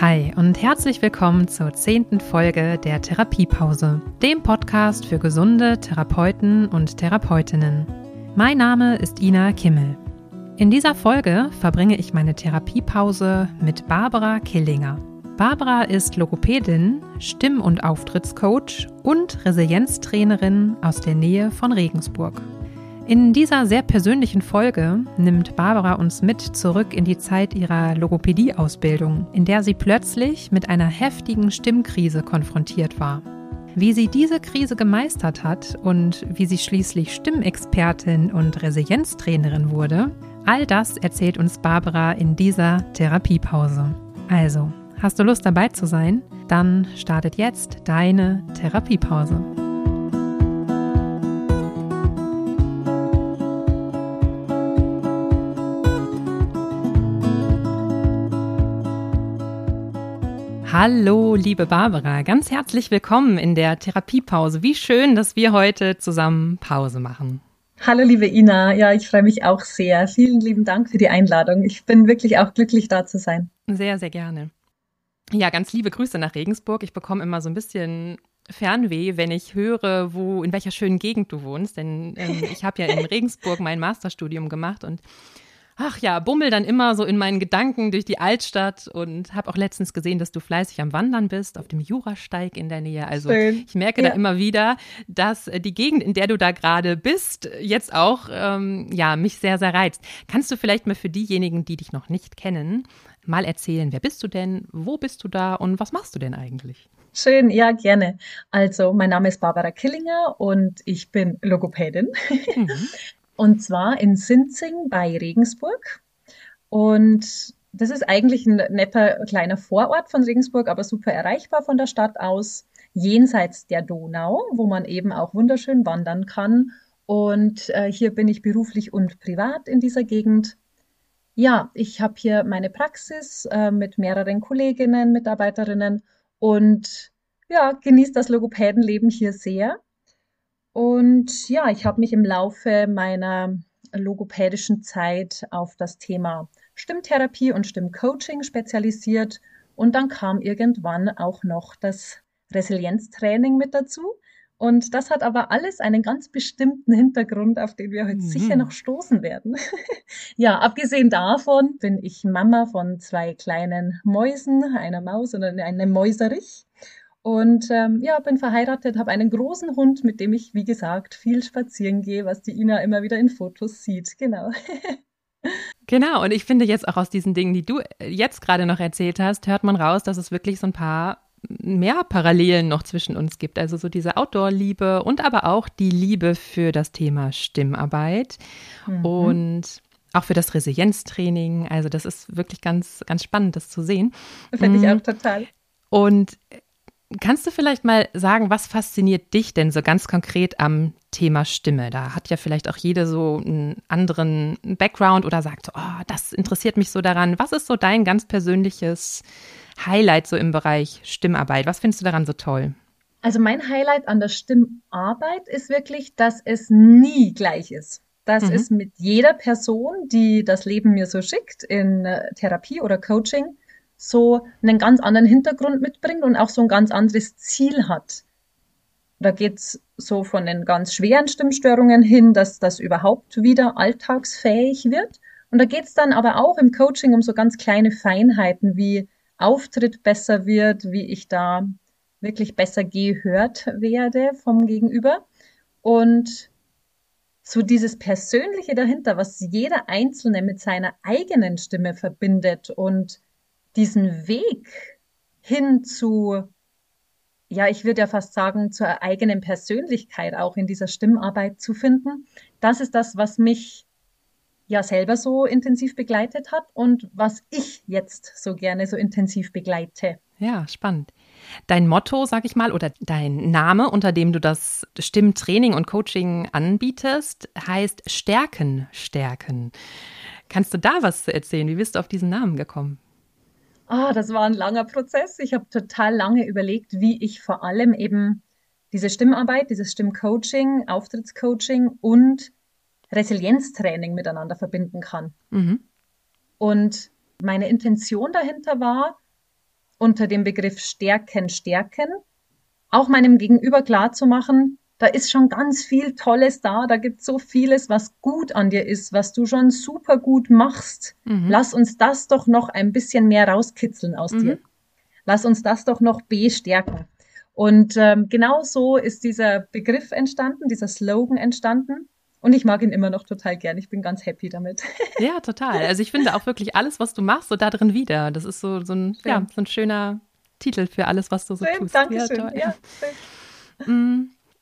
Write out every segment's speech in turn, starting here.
Hi und herzlich willkommen zur zehnten Folge der Therapiepause, dem Podcast für gesunde Therapeuten und Therapeutinnen. Mein Name ist Ina Kimmel. In dieser Folge verbringe ich meine Therapiepause mit Barbara Killinger. Barbara ist Logopädin, Stimm- und Auftrittscoach und Resilienztrainerin aus der Nähe von Regensburg. In dieser sehr persönlichen Folge nimmt Barbara uns mit zurück in die Zeit ihrer Logopädie-Ausbildung, in der sie plötzlich mit einer heftigen Stimmkrise konfrontiert war. Wie sie diese Krise gemeistert hat und wie sie schließlich Stimmexpertin und Resilienztrainerin wurde, all das erzählt uns Barbara in dieser Therapiepause. Also, hast du Lust dabei zu sein? Dann startet jetzt deine Therapiepause. Hallo, liebe Barbara, ganz herzlich willkommen in der Therapiepause. Wie schön, dass wir heute zusammen Pause machen. Hallo, liebe Ina. Ja, ich freue mich auch sehr. Vielen lieben Dank für die Einladung. Ich bin wirklich auch glücklich, da zu sein. Sehr, sehr gerne. Ja, ganz liebe Grüße nach Regensburg. Ich bekomme immer so ein bisschen Fernweh, wenn ich höre, wo in welcher schönen Gegend du wohnst. Denn ähm, ich habe ja in Regensburg mein Masterstudium gemacht und ach ja, bummel dann immer so in meinen Gedanken durch die Altstadt und habe auch letztens gesehen, dass du fleißig am Wandern bist, auf dem Jurasteig in der Nähe. Also Schön. ich merke ja. da immer wieder, dass äh, die Gegend, in der du da gerade bist, jetzt auch ähm, ja mich sehr, sehr reizt. Kannst du vielleicht mal für diejenigen, die dich noch nicht kennen, mal erzählen, wer bist du denn, wo bist du da und was machst du denn eigentlich? Schön, ja, gerne. Also, mein Name ist Barbara Killinger und ich bin Logopädin. Mhm. Und zwar in Sinzing bei Regensburg. Und das ist eigentlich ein netter kleiner Vorort von Regensburg, aber super erreichbar von der Stadt aus, jenseits der Donau, wo man eben auch wunderschön wandern kann. Und äh, hier bin ich beruflich und privat in dieser Gegend. Ja, ich habe hier meine Praxis äh, mit mehreren Kolleginnen, Mitarbeiterinnen und ja, genieße das Logopädenleben hier sehr. Und ja, ich habe mich im Laufe meiner logopädischen Zeit auf das Thema Stimmtherapie und Stimmcoaching spezialisiert. Und dann kam irgendwann auch noch das Resilienztraining mit dazu. Und das hat aber alles einen ganz bestimmten Hintergrund, auf den wir heute mhm. sicher noch stoßen werden. ja, abgesehen davon bin ich Mama von zwei kleinen Mäusen, einer Maus und einem Mäuserich. Und ähm, ja, bin verheiratet, habe einen großen Hund, mit dem ich, wie gesagt, viel spazieren gehe, was die Ina immer wieder in Fotos sieht. Genau. genau, und ich finde jetzt auch aus diesen Dingen, die du jetzt gerade noch erzählt hast, hört man raus, dass es wirklich so ein paar mehr Parallelen noch zwischen uns gibt. Also so diese Outdoor-Liebe und aber auch die Liebe für das Thema Stimmarbeit mhm. und auch für das Resilienztraining. Also das ist wirklich ganz, ganz spannend, das zu sehen. Finde ich mhm. auch total. Und Kannst du vielleicht mal sagen, was fasziniert dich denn so ganz konkret am Thema Stimme? Da hat ja vielleicht auch jede so einen anderen Background oder sagt, oh, das interessiert mich so daran. Was ist so dein ganz persönliches Highlight so im Bereich Stimmarbeit? Was findest du daran so toll? Also mein Highlight an der Stimmarbeit ist wirklich, dass es nie gleich ist. Dass mhm. es mit jeder Person, die das Leben mir so schickt, in äh, Therapie oder Coaching, so einen ganz anderen Hintergrund mitbringt und auch so ein ganz anderes Ziel hat. Da geht's so von den ganz schweren Stimmstörungen hin, dass das überhaupt wieder alltagsfähig wird. Und da geht's dann aber auch im Coaching um so ganz kleine Feinheiten, wie Auftritt besser wird, wie ich da wirklich besser gehört werde vom Gegenüber. Und so dieses Persönliche dahinter, was jeder Einzelne mit seiner eigenen Stimme verbindet und diesen Weg hin zu, ja, ich würde ja fast sagen, zur eigenen Persönlichkeit auch in dieser Stimmarbeit zu finden, das ist das, was mich ja selber so intensiv begleitet hat und was ich jetzt so gerne so intensiv begleite. Ja, spannend. Dein Motto, sag ich mal, oder dein Name, unter dem du das Stimmtraining und Coaching anbietest, heißt Stärken, Stärken. Kannst du da was erzählen? Wie bist du auf diesen Namen gekommen? Ah, das war ein langer Prozess. Ich habe total lange überlegt, wie ich vor allem eben diese Stimmarbeit, dieses Stimmcoaching, Auftrittscoaching und Resilienztraining miteinander verbinden kann. Mhm. Und meine Intention dahinter war, unter dem Begriff Stärken, Stärken, auch meinem Gegenüber klar zu machen, da ist schon ganz viel Tolles da, da gibt so vieles, was gut an dir ist, was du schon super gut machst. Mhm. Lass uns das doch noch ein bisschen mehr rauskitzeln aus mhm. dir. Lass uns das doch noch bestärken. Und ähm, genau so ist dieser Begriff entstanden, dieser Slogan entstanden. Und ich mag ihn immer noch total gern. Ich bin ganz happy damit. Ja, total. Also ich finde auch wirklich alles, was du machst, so da drin wieder. Das ist so, so, ein, ja, so ein schöner Titel für alles, was du so schön, tust. Dankeschön. Ja, ja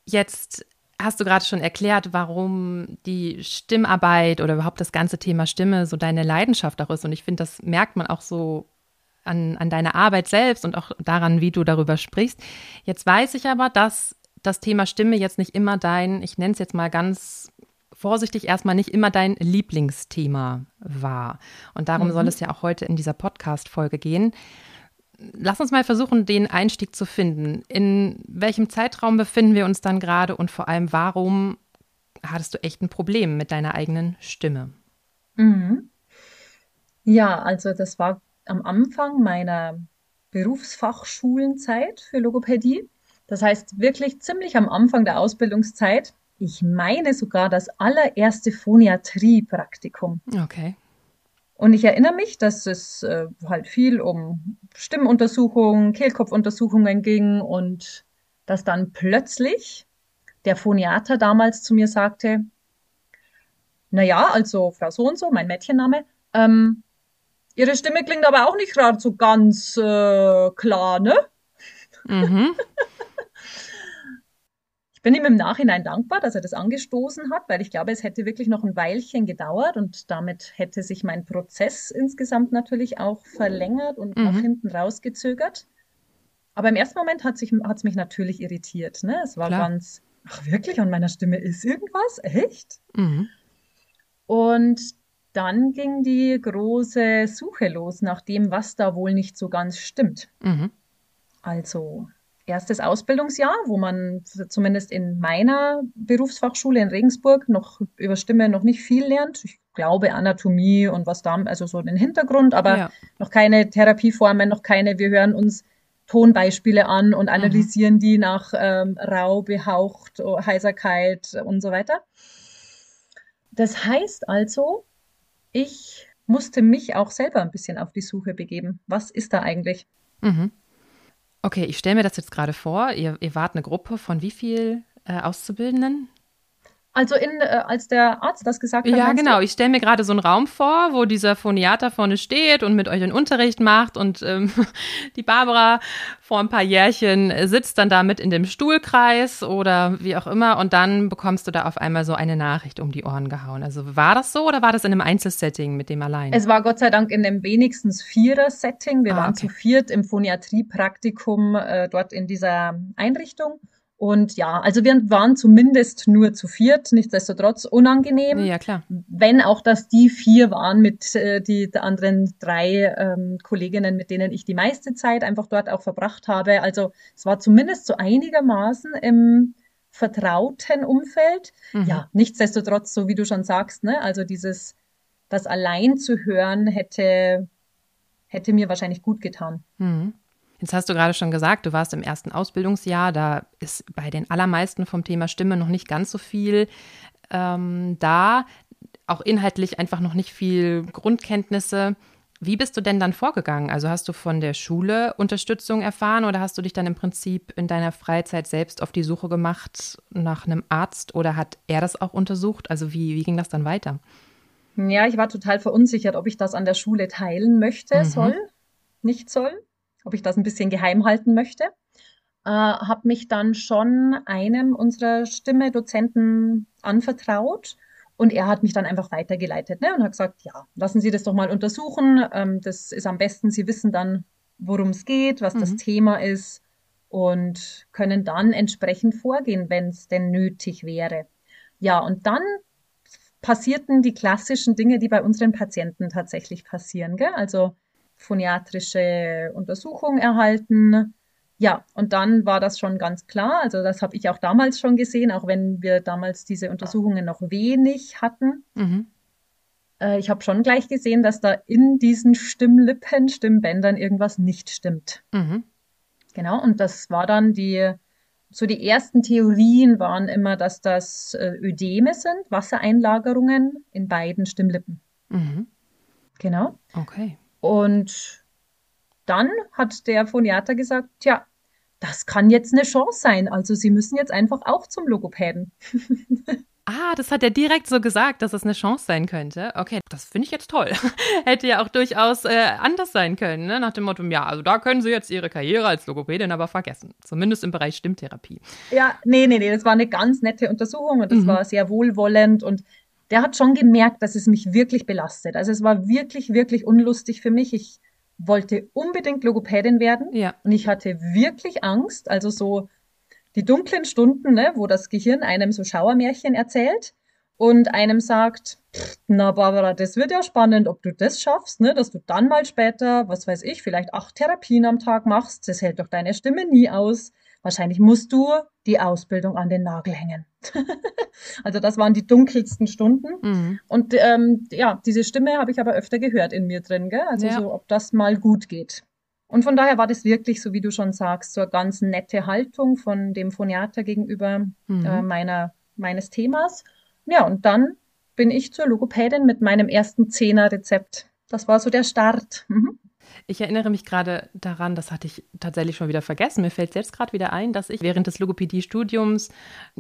Jetzt hast du gerade schon erklärt, warum die Stimmarbeit oder überhaupt das ganze Thema Stimme so deine Leidenschaft auch ist. Und ich finde, das merkt man auch so an, an deiner Arbeit selbst und auch daran, wie du darüber sprichst. Jetzt weiß ich aber, dass das Thema Stimme jetzt nicht immer dein, ich nenne es jetzt mal ganz vorsichtig erstmal nicht immer dein Lieblingsthema war. Und darum mhm. soll es ja auch heute in dieser Podcast-Folge gehen. Lass uns mal versuchen, den Einstieg zu finden. In welchem Zeitraum befinden wir uns dann gerade und vor allem, warum hattest du echt ein Problem mit deiner eigenen Stimme? Mhm. Ja, also das war am Anfang meiner Berufsfachschulenzeit für Logopädie. Das heißt wirklich ziemlich am Anfang der Ausbildungszeit. Ich meine sogar das allererste Phoniatrie-Praktikum. Okay. Und ich erinnere mich, dass es äh, halt viel um Stimmuntersuchungen, Kehlkopfuntersuchungen ging und dass dann plötzlich der Phoniater damals zu mir sagte, na ja, also Frau so und so, mein Mädchenname, ähm, Ihre Stimme klingt aber auch nicht gerade so ganz äh, klar, ne? Mhm. Ich bin ihm im Nachhinein dankbar, dass er das angestoßen hat, weil ich glaube, es hätte wirklich noch ein Weilchen gedauert und damit hätte sich mein Prozess insgesamt natürlich auch verlängert und mhm. nach hinten rausgezögert. Aber im ersten Moment hat es mich natürlich irritiert. Ne? Es war Klar. ganz, ach wirklich, an meiner Stimme ist irgendwas? Echt? Mhm. Und dann ging die große Suche los nach dem, was da wohl nicht so ganz stimmt. Mhm. Also erstes Ausbildungsjahr, wo man zumindest in meiner Berufsfachschule in Regensburg noch über Stimme noch nicht viel lernt. Ich glaube Anatomie und was da, also so den Hintergrund, aber ja. noch keine Therapieformen, noch keine, wir hören uns Tonbeispiele an und analysieren mhm. die nach ähm, rau, behaucht, Heiserkeit und so weiter. Das heißt also, ich musste mich auch selber ein bisschen auf die Suche begeben. Was ist da eigentlich? Mhm. Okay, ich stelle mir das jetzt gerade vor. Ihr, ihr wart eine Gruppe von wie viel äh, Auszubildenden? Also in, äh, als der Arzt das gesagt hat. Ja, genau. Du? Ich stelle mir gerade so einen Raum vor, wo dieser Phoniater vorne steht und mit euch einen Unterricht macht und ähm, die Barbara vor ein paar Jährchen sitzt dann da mit in dem Stuhlkreis oder wie auch immer und dann bekommst du da auf einmal so eine Nachricht um die Ohren gehauen. Also war das so oder war das in einem Einzelsetting mit dem allein? Es war Gott sei Dank in einem wenigstens Vierer-Setting. Wir ah, waren okay. zu viert im Phoniatrie-Praktikum äh, dort in dieser Einrichtung. Und ja, also wir waren zumindest nur zu viert, nichtsdestotrotz unangenehm. Ja, klar. Wenn auch das die vier waren mit äh, die anderen drei ähm, Kolleginnen, mit denen ich die meiste Zeit einfach dort auch verbracht habe. Also es war zumindest so einigermaßen im vertrauten Umfeld. Mhm. Ja, nichtsdestotrotz, so wie du schon sagst, ne, also dieses, das allein zu hören hätte, hätte mir wahrscheinlich gut getan. Mhm. Jetzt hast du gerade schon gesagt, du warst im ersten Ausbildungsjahr, da ist bei den allermeisten vom Thema Stimme noch nicht ganz so viel ähm, da, auch inhaltlich einfach noch nicht viel Grundkenntnisse. Wie bist du denn dann vorgegangen? Also hast du von der Schule Unterstützung erfahren oder hast du dich dann im Prinzip in deiner Freizeit selbst auf die Suche gemacht nach einem Arzt oder hat er das auch untersucht? Also wie, wie ging das dann weiter? Ja, ich war total verunsichert, ob ich das an der Schule teilen möchte, mhm. soll, nicht soll ob ich das ein bisschen geheim halten möchte. Äh, habe mich dann schon einem unserer Stimme-Dozenten anvertraut und er hat mich dann einfach weitergeleitet ne, und hat gesagt, ja, lassen Sie das doch mal untersuchen. Ähm, das ist am besten, Sie wissen dann, worum es geht, was mhm. das Thema ist und können dann entsprechend vorgehen, wenn es denn nötig wäre. Ja, und dann passierten die klassischen Dinge, die bei unseren Patienten tatsächlich passieren. Gell? Also phoniatrische Untersuchung erhalten. Ja, und dann war das schon ganz klar. Also das habe ich auch damals schon gesehen, auch wenn wir damals diese Untersuchungen noch wenig hatten. Mhm. äh, ich habe schon gleich gesehen, dass da in diesen Stimmlippen, Stimmbändern irgendwas nicht stimmt. Mhm. Genau, und das war dann die, so die ersten Theorien waren immer, dass das äh, Ödeme sind, Wassereinlagerungen in beiden Stimmlippen. Mhm. Genau. Okay. Und dann hat der Phoniater gesagt, tja, das kann jetzt eine Chance sein. Also Sie müssen jetzt einfach auch zum Logopäden. Ah, das hat er direkt so gesagt, dass es eine Chance sein könnte. Okay, das finde ich jetzt toll. Hätte ja auch durchaus äh, anders sein können, ne? nach dem Motto, ja, also da können Sie jetzt Ihre Karriere als Logopädin aber vergessen. Zumindest im Bereich Stimmtherapie. Ja, nee, nee, nee, das war eine ganz nette Untersuchung und das mhm. war sehr wohlwollend und der hat schon gemerkt, dass es mich wirklich belastet. Also es war wirklich, wirklich unlustig für mich. Ich wollte unbedingt Logopädin werden ja. und ich hatte wirklich Angst, also so die dunklen Stunden, ne, wo das Gehirn einem so Schauermärchen erzählt und einem sagt, na Barbara, das wird ja spannend, ob du das schaffst, ne, dass du dann mal später, was weiß ich, vielleicht acht Therapien am Tag machst, das hält doch deine Stimme nie aus. Wahrscheinlich musst du die Ausbildung an den Nagel hängen. also das waren die dunkelsten Stunden. Mhm. Und ähm, ja, diese Stimme habe ich aber öfter gehört in mir drin, gell? Also ja. so, ob das mal gut geht. Und von daher war das wirklich, so wie du schon sagst, so eine ganz nette Haltung von dem Phoniater gegenüber mhm. äh, meiner, meines Themas. Ja, und dann bin ich zur Logopädin mit meinem ersten Zehner-Rezept. Das war so der Start. Mhm. Ich erinnere mich gerade daran, das hatte ich tatsächlich schon wieder vergessen. Mir fällt jetzt gerade wieder ein, dass ich während des Logopädie-Studiums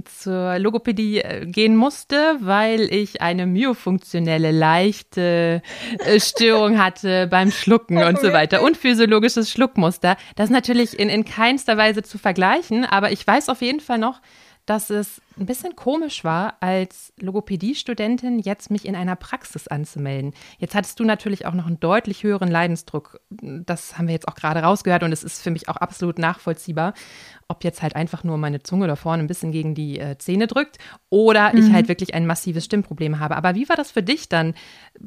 zur Logopädie äh, gehen musste, weil ich eine myofunktionelle leichte äh, Störung hatte beim Schlucken und so weiter und physiologisches Schluckmuster. Das ist natürlich in, in keinster Weise zu vergleichen, aber ich weiß auf jeden Fall noch, dass es ein bisschen komisch war, als Logopädie-Studentin jetzt mich in einer Praxis anzumelden. Jetzt hattest du natürlich auch noch einen deutlich höheren Leidensdruck. Das haben wir jetzt auch gerade rausgehört und es ist für mich auch absolut nachvollziehbar, ob jetzt halt einfach nur meine Zunge da vorne ein bisschen gegen die äh, Zähne drückt oder mhm. ich halt wirklich ein massives Stimmproblem habe. Aber wie war das für dich dann?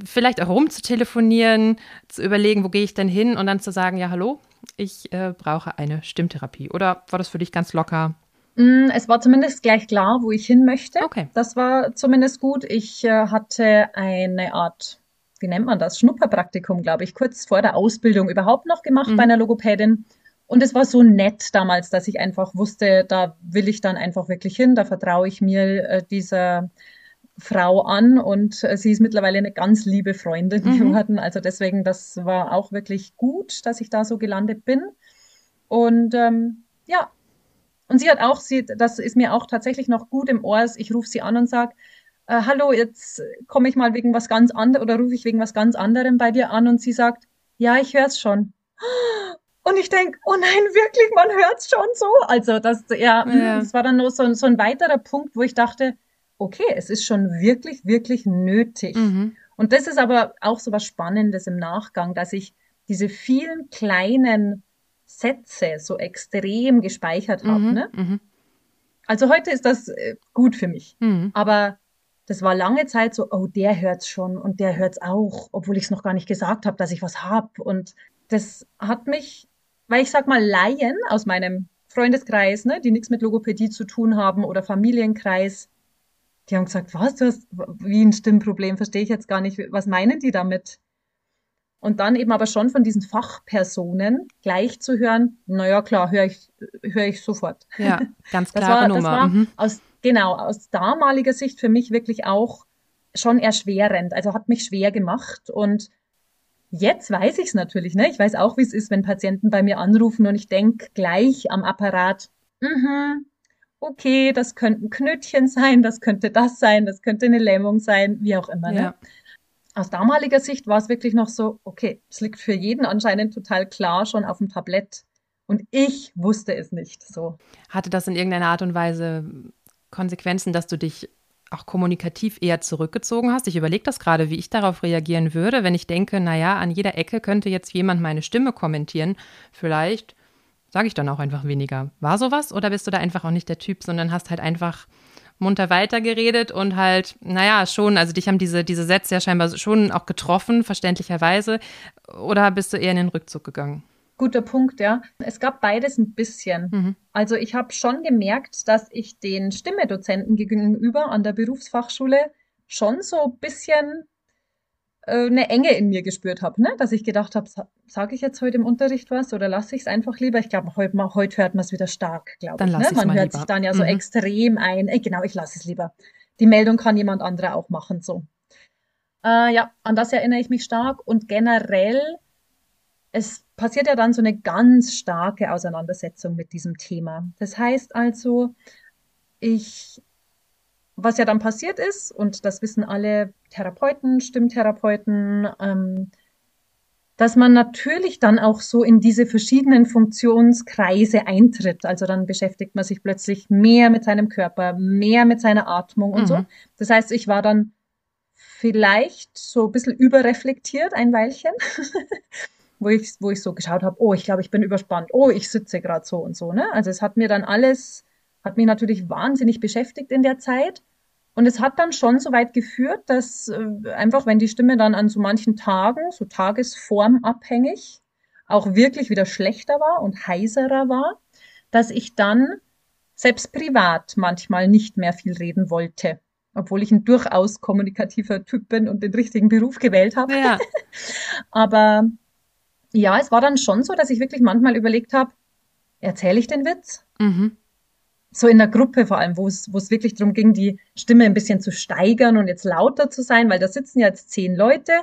Vielleicht auch rumzutelefonieren, zu überlegen, wo gehe ich denn hin und dann zu sagen, ja, hallo, ich äh, brauche eine Stimmtherapie. Oder war das für dich ganz locker? Mm, es war zumindest gleich klar, wo ich hin möchte. Okay. Das war zumindest gut. Ich äh, hatte eine Art, wie nennt man das, Schnupperpraktikum, glaube ich, kurz vor der Ausbildung überhaupt noch gemacht mhm. bei einer Logopädin. Und es war so nett damals, dass ich einfach wusste, da will ich dann einfach wirklich hin, da vertraue ich mir äh, dieser Frau an und äh, sie ist mittlerweile eine ganz liebe Freundin mhm. geworden. Also deswegen, das war auch wirklich gut, dass ich da so gelandet bin. Und ähm, ja, und sie hat auch, sie, das ist mir auch tatsächlich noch gut im Ohr, ich rufe sie an und sage, äh, hallo, jetzt komme ich mal wegen was ganz anderem oder rufe ich wegen was ganz anderem bei dir an und sie sagt, ja, ich höre es schon. Und ich denke, oh nein, wirklich, man hört es schon so. Also das, ja, ja. das war dann nur so, so ein weiterer Punkt, wo ich dachte, okay, es ist schon wirklich, wirklich nötig. Mhm. Und das ist aber auch so was Spannendes im Nachgang, dass ich diese vielen kleinen Sätze so extrem gespeichert habe. Mhm, ne? Mhm. Also heute ist das äh, gut für mich. Mhm. Aber das war lange Zeit so, oh, der hört's schon und der hört's auch, obwohl ich es noch gar nicht gesagt habe, dass ich was hab. Und das hat mich, weil ich sag mal, Laien aus meinem Freundeskreis, ne, die nichts mit Logopädie zu tun haben oder Familienkreis, die haben gesagt, was, du hast wie ein Stimmproblem, verstehe ich jetzt gar nicht. Was meinen die damit? Und dann eben aber schon von diesen Fachpersonen gleich zu hören, naja, klar, höre ich, höre ich sofort. Ja, ganz klare das war, Nummer. Das war mhm. aus, genau, aus damaliger Sicht für mich wirklich auch schon erschwerend. Also hat mich schwer gemacht. Und jetzt weiß ich es natürlich, ne? Ich weiß auch, wie es ist, wenn Patienten bei mir anrufen und ich denke gleich am Apparat, mhm, okay, das könnten Knötchen sein, das könnte das sein, das könnte eine Lähmung sein, wie auch immer. Ne? Aus damaliger Sicht war es wirklich noch so, okay, es liegt für jeden anscheinend total klar schon auf dem Tablett. Und ich wusste es nicht so. Hatte das in irgendeiner Art und Weise Konsequenzen, dass du dich auch kommunikativ eher zurückgezogen hast? Ich überlege das gerade, wie ich darauf reagieren würde, wenn ich denke, naja, an jeder Ecke könnte jetzt jemand meine Stimme kommentieren. Vielleicht sage ich dann auch einfach weniger. War sowas oder bist du da einfach auch nicht der Typ, sondern hast halt einfach munter weitergeredet und halt, naja, schon, also dich haben diese, diese Sätze ja scheinbar schon auch getroffen, verständlicherweise. Oder bist du eher in den Rückzug gegangen? Guter Punkt, ja. Es gab beides ein bisschen. Mhm. Also ich habe schon gemerkt, dass ich den Stimmedozenten gegenüber an der Berufsfachschule schon so ein bisschen eine Enge in mir gespürt habe, ne? dass ich gedacht habe, sage ich jetzt heute im Unterricht was oder lasse ich es einfach lieber? Ich glaube, heute, heute hört man es wieder stark, glaube ich. Ne? Man hört lieber. sich dann ja so mhm. extrem ein. Äh, genau, ich lasse es lieber. Die Meldung kann jemand anderer auch machen, so. Äh, ja, an das erinnere ich mich stark und generell, es passiert ja dann so eine ganz starke Auseinandersetzung mit diesem Thema. Das heißt also, ich was ja dann passiert ist, und das wissen alle Therapeuten, Stimmtherapeuten, ähm, dass man natürlich dann auch so in diese verschiedenen Funktionskreise eintritt. Also dann beschäftigt man sich plötzlich mehr mit seinem Körper, mehr mit seiner Atmung und mhm. so. Das heißt, ich war dann vielleicht so ein bisschen überreflektiert ein Weilchen, wo ich, wo ich so geschaut habe, oh, ich glaube, ich bin überspannt, oh, ich sitze gerade so und so. Ne? Also es hat mir dann alles, hat mich natürlich wahnsinnig beschäftigt in der Zeit. Und es hat dann schon so weit geführt, dass äh, einfach, wenn die Stimme dann an so manchen Tagen, so tagesformabhängig, auch wirklich wieder schlechter war und heiserer war, dass ich dann selbst privat manchmal nicht mehr viel reden wollte, obwohl ich ein durchaus kommunikativer Typ bin und den richtigen Beruf gewählt habe. Ja. Aber ja, es war dann schon so, dass ich wirklich manchmal überlegt habe, erzähle ich den Witz? Mhm so in der Gruppe vor allem, wo es, wo es wirklich darum ging, die Stimme ein bisschen zu steigern und jetzt lauter zu sein, weil da sitzen jetzt zehn Leute,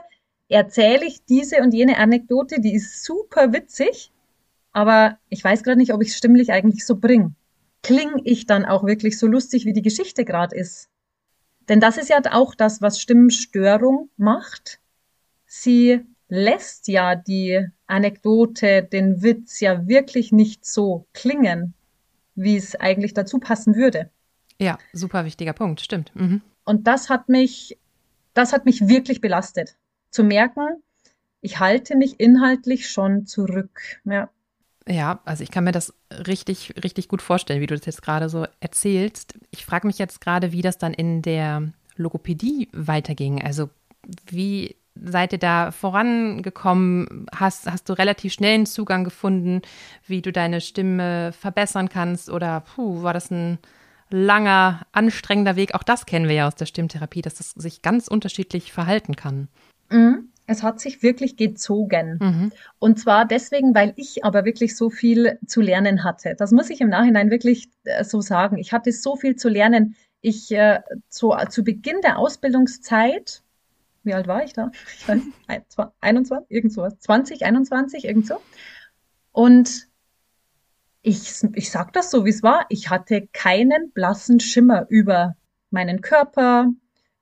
erzähle ich diese und jene Anekdote, die ist super witzig, aber ich weiß gerade nicht, ob ich es stimmlich eigentlich so bringe. Klinge ich dann auch wirklich so lustig, wie die Geschichte gerade ist? Denn das ist ja auch das, was Stimmstörung macht. Sie lässt ja die Anekdote, den Witz ja wirklich nicht so klingen, wie es eigentlich dazu passen würde. Ja, super wichtiger Punkt, stimmt. Mhm. Und das hat mich, das hat mich wirklich belastet. Zu merken, ich halte mich inhaltlich schon zurück. Ja. Ja, also ich kann mir das richtig, richtig gut vorstellen, wie du das jetzt gerade so erzählst. Ich frage mich jetzt gerade, wie das dann in der Logopädie weiterging. Also wie seid ihr da vorangekommen? Hast, hast du relativ schnell einen Zugang gefunden, wie du deine Stimme verbessern kannst? Oder puh, war das ein langer, anstrengender Weg? Auch das kennen wir ja aus der Stimmtherapie, dass das sich ganz unterschiedlich verhalten kann. Mhm. Es hat sich wirklich gezogen. Mhm. Und zwar deswegen, weil ich aber wirklich so viel zu lernen hatte. Das muss ich im Nachhinein wirklich äh, so sagen. Ich hatte so viel zu lernen. Ich äh, so, zu Beginn der Ausbildungszeit wie alt war ich da? Ich weiß, 21, irgend sowas. 20, 21, irgend so. Und ich, ich sag das so, wie es war. Ich hatte keinen blassen Schimmer über meinen Körper,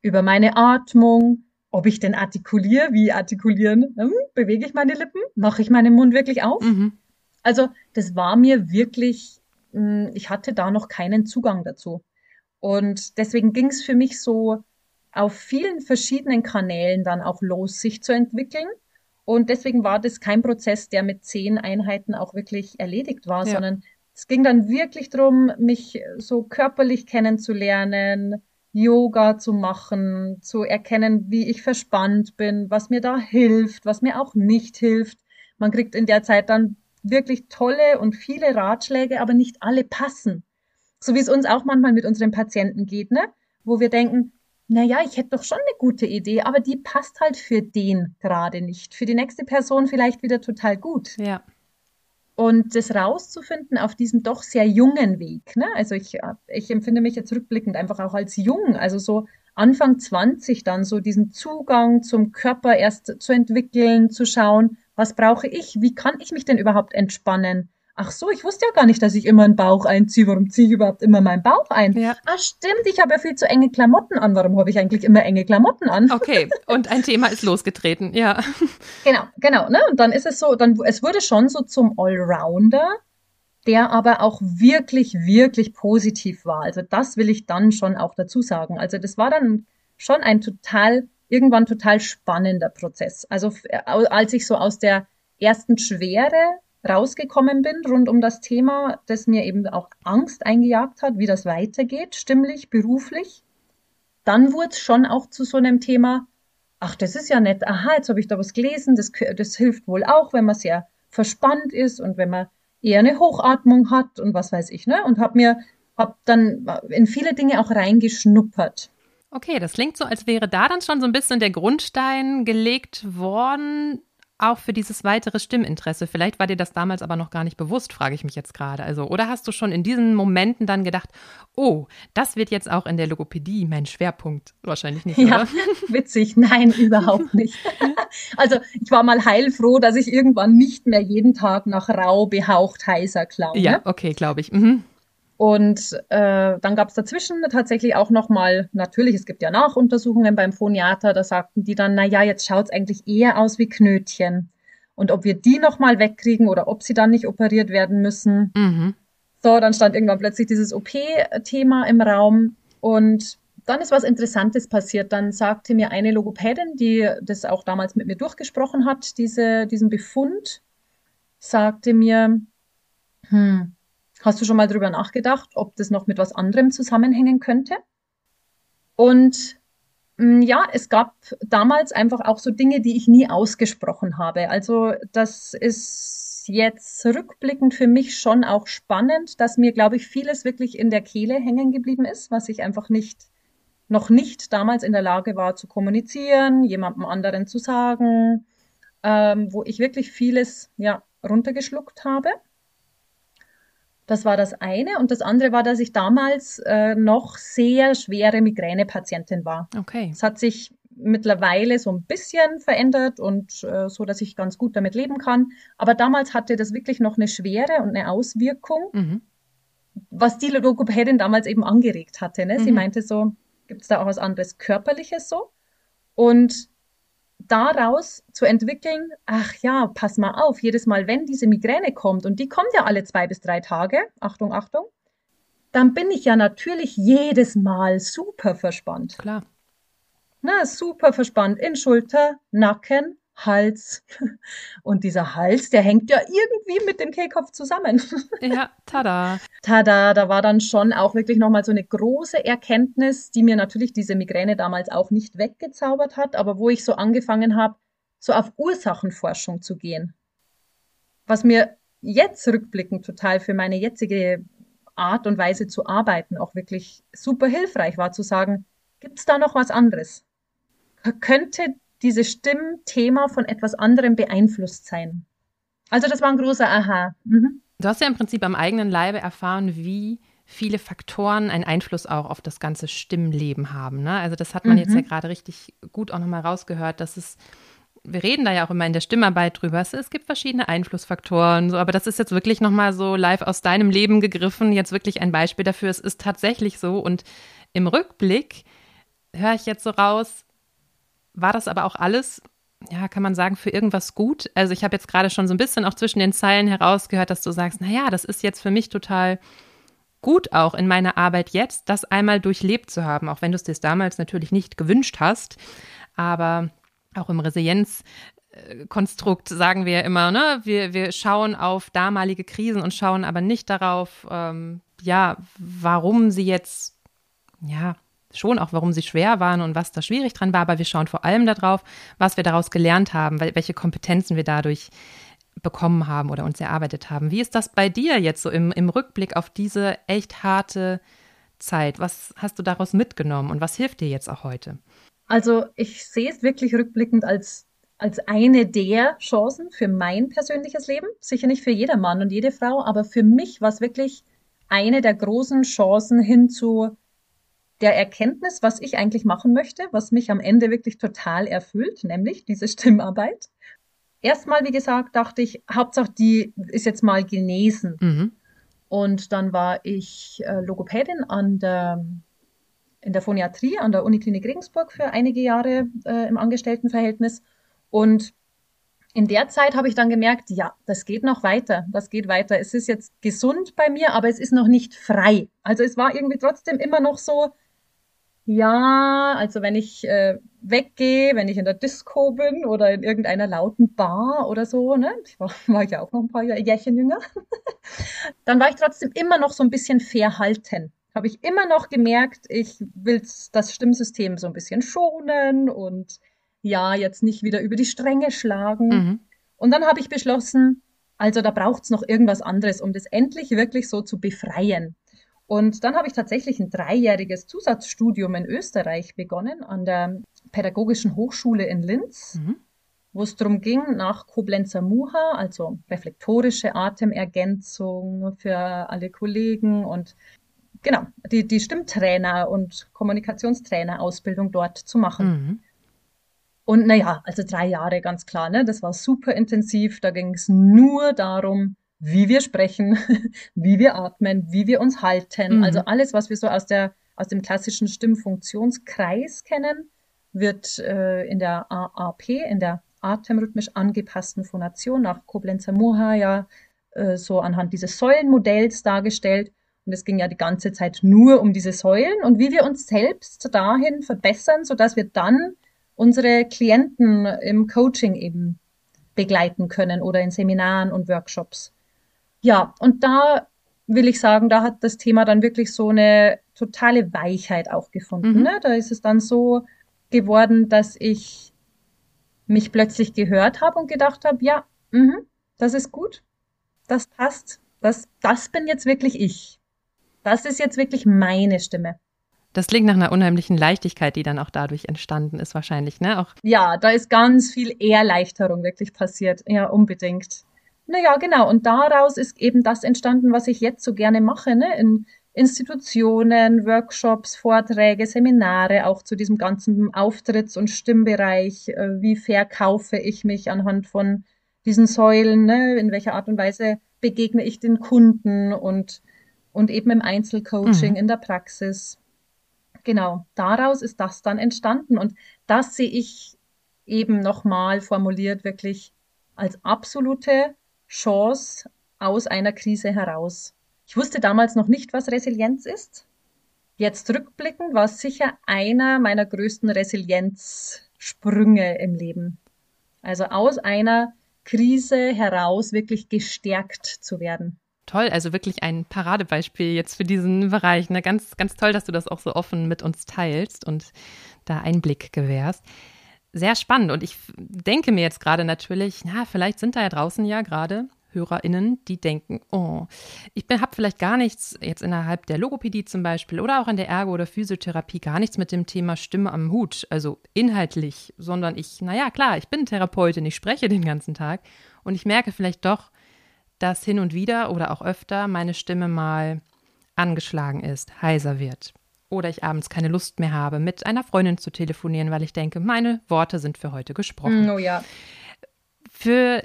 über meine Atmung, ob ich denn artikuliere, wie artikulieren, hm, bewege ich meine Lippen, mache ich meinen Mund wirklich auf. Mhm. Also das war mir wirklich, hm, ich hatte da noch keinen Zugang dazu. Und deswegen ging es für mich so auf vielen verschiedenen Kanälen dann auch los, sich zu entwickeln. Und deswegen war das kein Prozess, der mit zehn Einheiten auch wirklich erledigt war, ja. sondern es ging dann wirklich darum, mich so körperlich kennenzulernen, Yoga zu machen, zu erkennen, wie ich verspannt bin, was mir da hilft, was mir auch nicht hilft. Man kriegt in der Zeit dann wirklich tolle und viele Ratschläge, aber nicht alle passen. So wie es uns auch manchmal mit unseren Patienten geht, ne? Wo wir denken, naja, ich hätte doch schon eine gute Idee, aber die passt halt für den gerade nicht. Für die nächste Person vielleicht wieder total gut. Ja. Und das rauszufinden auf diesem doch sehr jungen Weg. Ne? Also ich, ich empfinde mich jetzt rückblickend einfach auch als jung, also so Anfang 20 dann so diesen Zugang zum Körper erst zu entwickeln, zu schauen, was brauche ich, wie kann ich mich denn überhaupt entspannen? Ach so, ich wusste ja gar nicht, dass ich immer einen Bauch einziehe. Warum ziehe ich überhaupt immer meinen Bauch ein? Ja. Ah, stimmt, ich habe ja viel zu enge Klamotten an. Warum habe ich eigentlich immer enge Klamotten an? Okay, und ein Thema ist losgetreten, ja. Genau, genau, ne? Und dann ist es so, dann, es wurde schon so zum Allrounder, der aber auch wirklich, wirklich positiv war. Also das will ich dann schon auch dazu sagen. Also das war dann schon ein total, irgendwann total spannender Prozess. Also als ich so aus der ersten Schwere rausgekommen bin rund um das Thema, das mir eben auch Angst eingejagt hat, wie das weitergeht, stimmlich, beruflich. Dann wurde es schon auch zu so einem Thema, ach, das ist ja nett, aha, jetzt habe ich da was gelesen, das, das hilft wohl auch, wenn man sehr verspannt ist und wenn man eher eine Hochatmung hat und was weiß ich, ne? Und habe mir, hab dann in viele Dinge auch reingeschnuppert. Okay, das klingt so, als wäre da dann schon so ein bisschen der Grundstein gelegt worden, auch für dieses weitere Stimminteresse. Vielleicht war dir das damals aber noch gar nicht bewusst, frage ich mich jetzt gerade. Also, oder hast du schon in diesen Momenten dann gedacht, oh, das wird jetzt auch in der Logopädie mein Schwerpunkt? Wahrscheinlich nicht. Ja, oder? witzig. Nein, überhaupt nicht. also, ich war mal heilfroh, dass ich irgendwann nicht mehr jeden Tag nach rau behaucht heißer klaue. Ja, okay, glaube ich. Mhm. Und äh, dann gab es dazwischen tatsächlich auch nochmal, natürlich, es gibt ja Nachuntersuchungen beim Phoniater, da sagten die dann, na ja, jetzt schaut's eigentlich eher aus wie Knötchen. Und ob wir die nochmal wegkriegen oder ob sie dann nicht operiert werden müssen. Mhm. So, dann stand irgendwann plötzlich dieses OP-Thema im Raum. Und dann ist was Interessantes passiert. Dann sagte mir eine Logopädin, die das auch damals mit mir durchgesprochen hat, diese, diesen Befund, sagte mir, hm, Hast du schon mal drüber nachgedacht, ob das noch mit was anderem zusammenhängen könnte? Und mm, ja, es gab damals einfach auch so Dinge, die ich nie ausgesprochen habe. Also das ist jetzt rückblickend für mich schon auch spannend, dass mir, glaube ich, vieles wirklich in der Kehle hängen geblieben ist, was ich einfach nicht, noch nicht damals in der Lage war zu kommunizieren, jemandem anderen zu sagen, ähm, wo ich wirklich vieles ja runtergeschluckt habe. Das war das eine. Und das andere war, dass ich damals äh, noch sehr schwere Migränepatientin war. Okay. Es hat sich mittlerweile so ein bisschen verändert und äh, so, dass ich ganz gut damit leben kann. Aber damals hatte das wirklich noch eine Schwere und eine Auswirkung, mhm. was die Logopädin damals eben angeregt hatte. Ne? Sie mhm. meinte so, gibt es da auch was anderes Körperliches so? Und daraus zu entwickeln, ach ja, pass mal auf, jedes Mal, wenn diese Migräne kommt, und die kommt ja alle zwei bis drei Tage, Achtung, Achtung, dann bin ich ja natürlich jedes Mal super verspannt. Klar. Na, super verspannt in Schulter, Nacken, Hals. Und dieser Hals, der hängt ja irgendwie mit dem Kehlkopf zusammen. Ja, tada. Tada, da war dann schon auch wirklich nochmal so eine große Erkenntnis, die mir natürlich diese Migräne damals auch nicht weggezaubert hat, aber wo ich so angefangen habe, so auf Ursachenforschung zu gehen. Was mir jetzt rückblickend total für meine jetzige Art und Weise zu arbeiten auch wirklich super hilfreich war, zu sagen, gibt es da noch was anderes? Könnte dieses Stimmthema von etwas anderem beeinflusst sein. Also das war ein großer Aha. Mhm. Du hast ja im Prinzip am eigenen Leibe erfahren, wie viele Faktoren einen Einfluss auch auf das ganze Stimmleben haben. Ne? Also das hat man mhm. jetzt ja gerade richtig gut auch nochmal rausgehört, dass es, wir reden da ja auch immer in der Stimmarbeit drüber, es, es gibt verschiedene Einflussfaktoren, so, aber das ist jetzt wirklich nochmal so live aus deinem Leben gegriffen, jetzt wirklich ein Beispiel dafür, es ist tatsächlich so und im Rückblick höre ich jetzt so raus, war das aber auch alles, ja, kann man sagen, für irgendwas gut? Also ich habe jetzt gerade schon so ein bisschen auch zwischen den Zeilen herausgehört, dass du sagst, naja, das ist jetzt für mich total gut auch in meiner Arbeit jetzt, das einmal durchlebt zu haben, auch wenn du es dir damals natürlich nicht gewünscht hast. Aber auch im Resilienzkonstrukt sagen wir immer, ne, wir, wir schauen auf damalige Krisen und schauen aber nicht darauf, ähm, ja, warum sie jetzt, ja, schon auch, warum sie schwer waren und was da schwierig dran war, aber wir schauen vor allem darauf, was wir daraus gelernt haben, welche Kompetenzen wir dadurch bekommen haben oder uns erarbeitet haben. Wie ist das bei dir jetzt so im, im Rückblick auf diese echt harte Zeit? Was hast du daraus mitgenommen und was hilft dir jetzt auch heute? Also ich sehe es wirklich rückblickend als, als eine der Chancen für mein persönliches Leben. Sicher nicht für jeder Mann und jede Frau, aber für mich war es wirklich eine der großen Chancen hin zu der Erkenntnis, was ich eigentlich machen möchte, was mich am Ende wirklich total erfüllt, nämlich diese Stimmarbeit. Erstmal, wie gesagt, dachte ich, Hauptsache, die ist jetzt mal genesen. Mhm. Und dann war ich äh, Logopädin an der, in der Phoniatrie an der Uniklinik Regensburg für einige Jahre äh, im Angestelltenverhältnis. Und in der Zeit habe ich dann gemerkt, ja, das geht noch weiter, das geht weiter. Es ist jetzt gesund bei mir, aber es ist noch nicht frei. Also es war irgendwie trotzdem immer noch so, ja, also wenn ich äh, weggehe, wenn ich in der Disco bin oder in irgendeiner lauten Bar oder so, ne, ich war, war ja auch noch ein paar Jährchen jünger, dann war ich trotzdem immer noch so ein bisschen verhalten. Habe ich immer noch gemerkt, ich will das Stimmsystem so ein bisschen schonen und ja, jetzt nicht wieder über die Stränge schlagen. Mhm. Und dann habe ich beschlossen, also da braucht es noch irgendwas anderes, um das endlich wirklich so zu befreien. Und dann habe ich tatsächlich ein dreijähriges Zusatzstudium in Österreich begonnen an der Pädagogischen Hochschule in Linz, mhm. wo es darum ging, nach Koblenzer Muha, also reflektorische Atemergänzung für alle Kollegen und genau, die, die Stimmtrainer- und Kommunikationstrainer-Ausbildung dort zu machen. Mhm. Und naja, also drei Jahre ganz klar, ne? Das war super intensiv. Da ging es nur darum, wie wir sprechen, wie wir atmen, wie wir uns halten. Mhm. Also alles, was wir so aus der aus dem klassischen Stimmfunktionskreis kennen, wird äh, in der AAP, in der atemrhythmisch angepassten Phonation nach Koblenzer Moha ja äh, so anhand dieses Säulenmodells dargestellt. Und es ging ja die ganze Zeit nur um diese Säulen und wie wir uns selbst dahin verbessern, sodass wir dann unsere Klienten im Coaching eben begleiten können oder in Seminaren und Workshops. Ja, und da will ich sagen, da hat das Thema dann wirklich so eine totale Weichheit auch gefunden. Mhm. Ne? Da ist es dann so geworden, dass ich mich plötzlich gehört habe und gedacht habe, ja, mh, das ist gut, das passt, das, das bin jetzt wirklich ich. Das ist jetzt wirklich meine Stimme. Das klingt nach einer unheimlichen Leichtigkeit, die dann auch dadurch entstanden ist, wahrscheinlich, ne? Auch ja, da ist ganz viel Erleichterung wirklich passiert. Ja, unbedingt. Naja, genau. Und daraus ist eben das entstanden, was ich jetzt so gerne mache, ne? In Institutionen, Workshops, Vorträge, Seminare, auch zu diesem ganzen Auftritts- und Stimmbereich. Äh, wie verkaufe ich mich anhand von diesen Säulen? Ne? In welcher Art und Weise begegne ich den Kunden und, und eben im Einzelcoaching, mhm. in der Praxis genau, daraus ist das dann entstanden. Und das sehe ich eben nochmal formuliert wirklich als absolute Chance aus einer Krise heraus. Ich wusste damals noch nicht, was Resilienz ist. Jetzt rückblickend war es sicher einer meiner größten Resilienzsprünge im Leben. Also aus einer Krise heraus wirklich gestärkt zu werden. Toll, also wirklich ein Paradebeispiel jetzt für diesen Bereich. Ne? Ganz, ganz toll, dass du das auch so offen mit uns teilst und da Einblick gewährst. Sehr spannend. Und ich denke mir jetzt gerade natürlich, na, vielleicht sind da ja draußen ja gerade HörerInnen, die denken, oh, ich habe vielleicht gar nichts jetzt innerhalb der Logopädie zum Beispiel oder auch in der Ergo- oder Physiotherapie gar nichts mit dem Thema Stimme am Hut, also inhaltlich, sondern ich, naja, klar, ich bin Therapeutin, ich spreche den ganzen Tag und ich merke vielleicht doch, dass hin und wieder oder auch öfter meine Stimme mal angeschlagen ist, heiser wird. Oder ich abends keine Lust mehr habe, mit einer Freundin zu telefonieren, weil ich denke, meine Worte sind für heute gesprochen. Oh ja. Für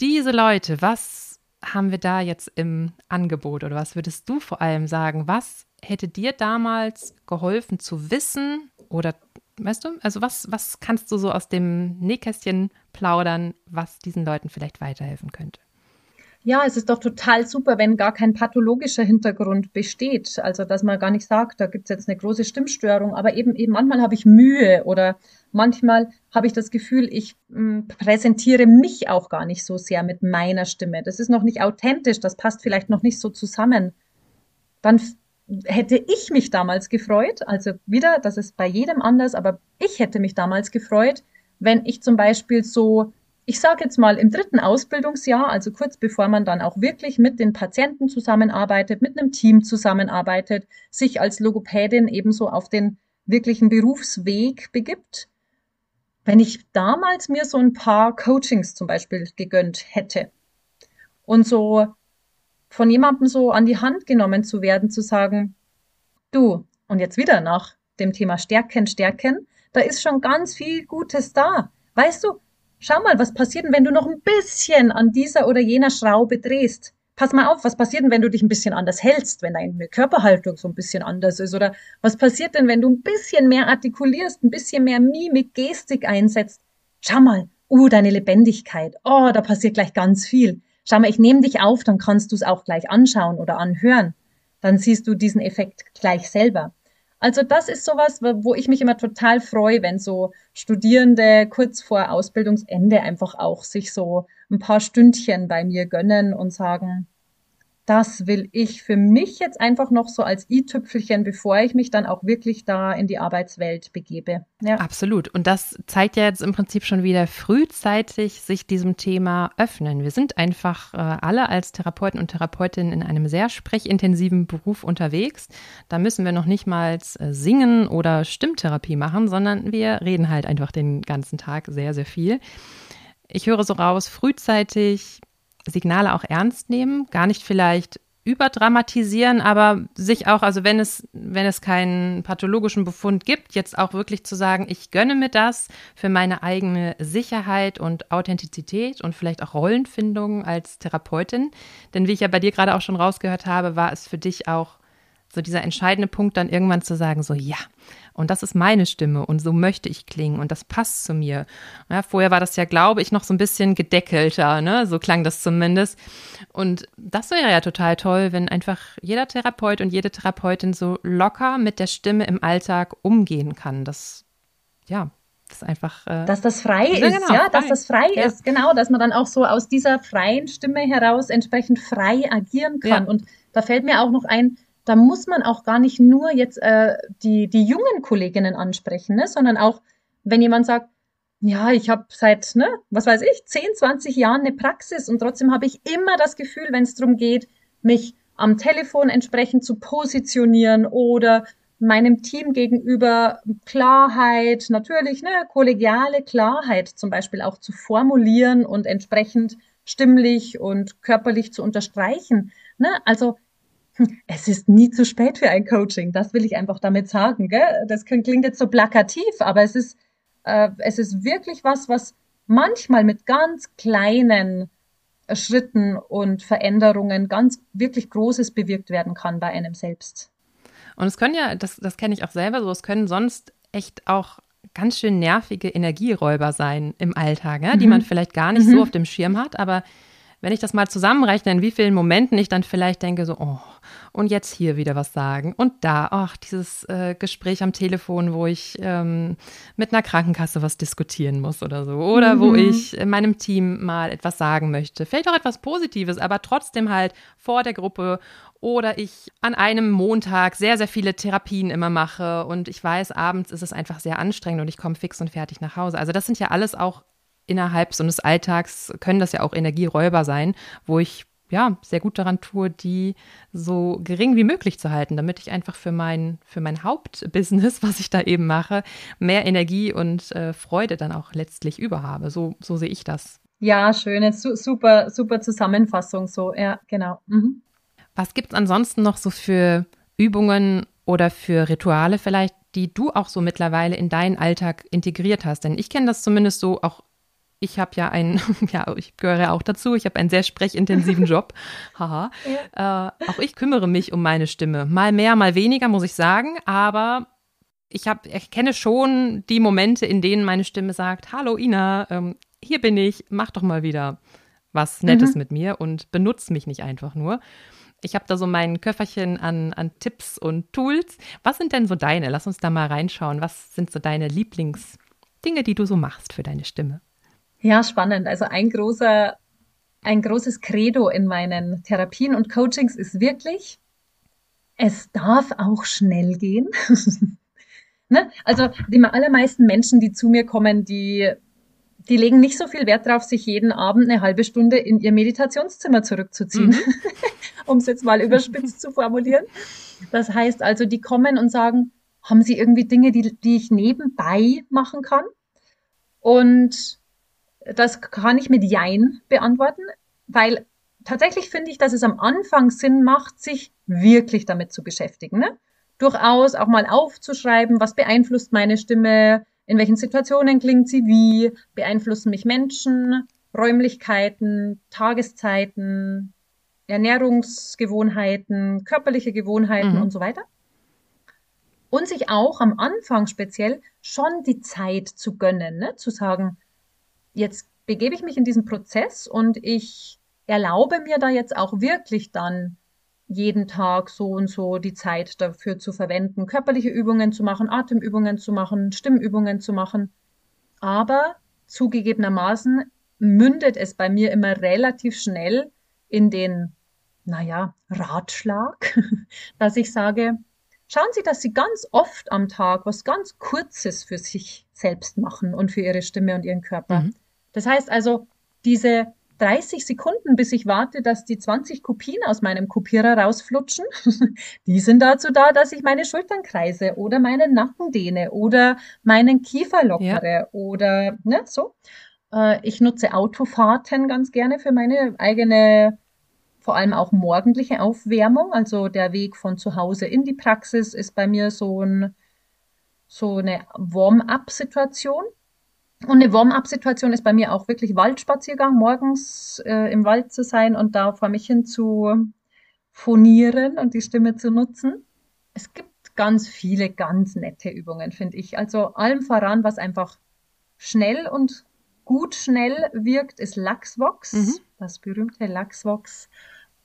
diese Leute, was haben wir da jetzt im Angebot oder was würdest du vor allem sagen? Was hätte dir damals geholfen zu wissen oder weißt du, also was, was kannst du so aus dem Nähkästchen plaudern, was diesen Leuten vielleicht weiterhelfen könnte? Ja, es ist doch total super, wenn gar kein pathologischer Hintergrund besteht. Also, dass man gar nicht sagt, da gibt's jetzt eine große Stimmstörung, aber eben, eben manchmal habe ich Mühe oder manchmal habe ich das Gefühl, ich mh, hm, präsentiere mich auch gar nicht so sehr mit meiner Stimme. Das ist noch nicht authentisch, das passt vielleicht noch nicht so zusammen. Dann hätte ich mich damals gefreut, also wieder, das ist bei jedem anders, aber ich hätte mich damals gefreut, wenn ich zum Beispiel so ich sage jetzt mal im dritten Ausbildungsjahr, also kurz bevor man dann auch wirklich mit den Patienten zusammenarbeitet, mit einem Team zusammenarbeitet, sich als Logopädin ebenso auf den wirklichen Berufsweg begibt. Wenn ich damals mir so ein paar Coachings zum Beispiel gegönnt hätte und so von jemandem so an die Hand genommen zu werden, zu sagen, du, und jetzt wieder nach dem Thema Stärken, Stärken, da ist schon ganz viel Gutes da. Weißt du, Schau mal, was passiert denn, wenn du noch ein bisschen an dieser oder jener Schraube drehst? Pass mal auf, was passiert denn, wenn du dich ein bisschen anders hältst, wenn deine Körperhaltung so ein bisschen anders ist? Oder was passiert denn, wenn du ein bisschen mehr artikulierst, ein bisschen mehr Mimik, Gestik einsetzt? Schau mal, uh, deine Lebendigkeit. Oh, da passiert gleich ganz viel. Schau mal, ich nehme dich auf, dann kannst du es auch gleich anschauen oder anhören. Dann siehst du diesen Effekt gleich selber. Also das ist sowas, wo ich mich immer total freue, wenn so Studierende kurz vor Ausbildungsende einfach auch sich so ein paar Stündchen bei mir gönnen und sagen, das will ich für mich jetzt einfach noch so als i-Tüpfelchen, bevor ich mich dann auch wirklich da in die Arbeitswelt begebe. Ja. Absolut. Und das zeigt ja jetzt im Prinzip schon wieder frühzeitig sich diesem Thema öffnen. Wir sind einfach äh, alle als Therapeuten und Therapeutinnen in einem sehr sprechintensiven Beruf unterwegs. Da müssen wir noch nicht mal äh, singen oder Stimmtherapie machen, sondern wir reden halt einfach den ganzen Tag sehr, sehr viel. Ich höre so raus, frühzeitig Signale auch ernst nehmen, gar nicht vielleicht überdramatisieren, aber sich auch, also wenn es, wenn es keinen pathologischen Befund gibt, jetzt auch wirklich zu sagen, ich gönne mir das für meine eigene Sicherheit und Authentizität und vielleicht auch Rollenfindung als Therapeutin. Denn wie ich ja bei dir gerade auch schon rausgehört habe, war es für dich auch so dieser entscheidende Punkt, dann irgendwann zu sagen, so ja, und das ist meine Stimme und so möchte ich klingen und das passt zu mir. Ja, vorher war das ja, glaube ich, noch so ein bisschen gedeckelter, ne? So klang das zumindest. Und das wäre ja total toll, wenn einfach jeder Therapeut und jede Therapeutin so locker mit der Stimme im Alltag umgehen kann. Das, ja, das ist einfach. Äh, dass das frei ja, ist, genau, ja, frei. dass das frei ja. ist, genau, dass man dann auch so aus dieser freien Stimme heraus entsprechend frei agieren kann. Ja. Und da fällt mir auch noch ein, da muss man auch gar nicht nur jetzt äh, die, die jungen Kolleginnen ansprechen, ne? sondern auch, wenn jemand sagt, ja, ich habe seit, ne, was weiß ich, 10, 20 Jahren eine Praxis und trotzdem habe ich immer das Gefühl, wenn es darum geht, mich am Telefon entsprechend zu positionieren oder meinem Team gegenüber Klarheit, natürlich, ne, kollegiale Klarheit zum Beispiel auch zu formulieren und entsprechend stimmlich und körperlich zu unterstreichen. Ne? Also es ist nie zu spät für ein Coaching. Das will ich einfach damit sagen. Gell? Das klingt jetzt so plakativ, aber es ist, äh, es ist wirklich was, was manchmal mit ganz kleinen Schritten und Veränderungen ganz wirklich Großes bewirkt werden kann bei einem selbst. Und es können ja, das, das kenne ich auch selber so, es können sonst echt auch ganz schön nervige Energieräuber sein im Alltag, ja, mhm. die man vielleicht gar nicht mhm. so auf dem Schirm hat, aber wenn ich das mal zusammenrechne, in wie vielen Momenten ich dann vielleicht denke, so, oh, und jetzt hier wieder was sagen und da, ach, dieses äh, Gespräch am Telefon, wo ich ähm, mit einer Krankenkasse was diskutieren muss oder so, oder mhm. wo ich meinem Team mal etwas sagen möchte. Vielleicht auch etwas Positives, aber trotzdem halt vor der Gruppe oder ich an einem Montag sehr, sehr viele Therapien immer mache und ich weiß, abends ist es einfach sehr anstrengend und ich komme fix und fertig nach Hause. Also das sind ja alles auch innerhalb so eines Alltags können das ja auch Energieräuber sein, wo ich ja sehr gut daran tue, die so gering wie möglich zu halten, damit ich einfach für mein, für mein Hauptbusiness, was ich da eben mache, mehr Energie und äh, Freude dann auch letztlich überhabe. So, so sehe ich das. Ja, schöne, su super, super Zusammenfassung. So, ja, genau. Mhm. Was gibt es ansonsten noch so für Übungen oder für Rituale vielleicht, die du auch so mittlerweile in deinen Alltag integriert hast? Denn ich kenne das zumindest so auch ich habe ja einen, ja, ich gehöre ja auch dazu, ich habe einen sehr sprechintensiven Job. Haha. Ja. Äh, auch ich kümmere mich um meine Stimme. Mal mehr, mal weniger, muss ich sagen, aber ich, hab, ich kenne schon die Momente, in denen meine Stimme sagt, hallo Ina, ähm, hier bin ich, mach doch mal wieder was Nettes mhm. mit mir und benutze mich nicht einfach nur. Ich habe da so mein Köfferchen an, an Tipps und Tools. Was sind denn so deine? Lass uns da mal reinschauen. Was sind so deine Lieblingsdinge, die du so machst für deine Stimme? Ja, spannend. Also ein großer, ein großes Credo in meinen Therapien und Coachings ist wirklich, es darf auch schnell gehen. ne? Also die allermeisten Menschen, die zu mir kommen, die, die legen nicht so viel Wert darauf, sich jeden Abend eine halbe Stunde in ihr Meditationszimmer zurückzuziehen, mhm. um es jetzt mal überspitzt zu formulieren. Das heißt also, die kommen und sagen, haben Sie irgendwie Dinge, die, die ich nebenbei machen kann? Und das kann ich mit Jein beantworten, weil tatsächlich finde ich, dass es am Anfang Sinn macht, sich wirklich damit zu beschäftigen. Ne? Durchaus auch mal aufzuschreiben, was beeinflusst meine Stimme, in welchen Situationen klingt sie wie, beeinflussen mich Menschen, Räumlichkeiten, Tageszeiten, Ernährungsgewohnheiten, körperliche Gewohnheiten mhm. und so weiter. Und sich auch am Anfang speziell schon die Zeit zu gönnen, ne? zu sagen, jetzt begebe ich mich in diesen Prozess und ich erlaube mir da jetzt auch wirklich dann jeden Tag so und so die Zeit dafür zu verwenden, körperliche Übungen zu machen, Atemübungen zu machen, Stimmübungen zu machen. Aber zugegebenermaßen mündet es bei mir immer relativ schnell in den naja, Ratschlag, dass ich sage, schauen Sie, dass Sie ganz oft am Tag was ganz Kurzes für sich selbst machen und für Ihre Stimme und Ihren Körper. Mhm. Das heißt also, diese 30 Sekunden, bis ich warte, dass die 20 Kopien aus meinem Kopierer rausflutschen. die sind dazu da, dass ich meine Schultern kreise oder meinen Nacken dehne oder meinen Kiefer lockere ja. oder ne, so. Äh, ich nutze Autofahrten ganz gerne für meine eigene, vor allem auch morgendliche Aufwärmung. Also der Weg von zu Hause in die Praxis ist bei mir so, ein, so eine Warm-up-Situation. Und eine Warm-up-Situation ist bei mir auch wirklich Waldspaziergang, morgens äh, im Wald zu sein und da vor mich hin zu phonieren und die Stimme zu nutzen. Es gibt ganz viele ganz nette Übungen, finde ich. Also allem voran, was einfach schnell und gut schnell wirkt, ist Lachsvox, mhm. das berühmte Lachsvox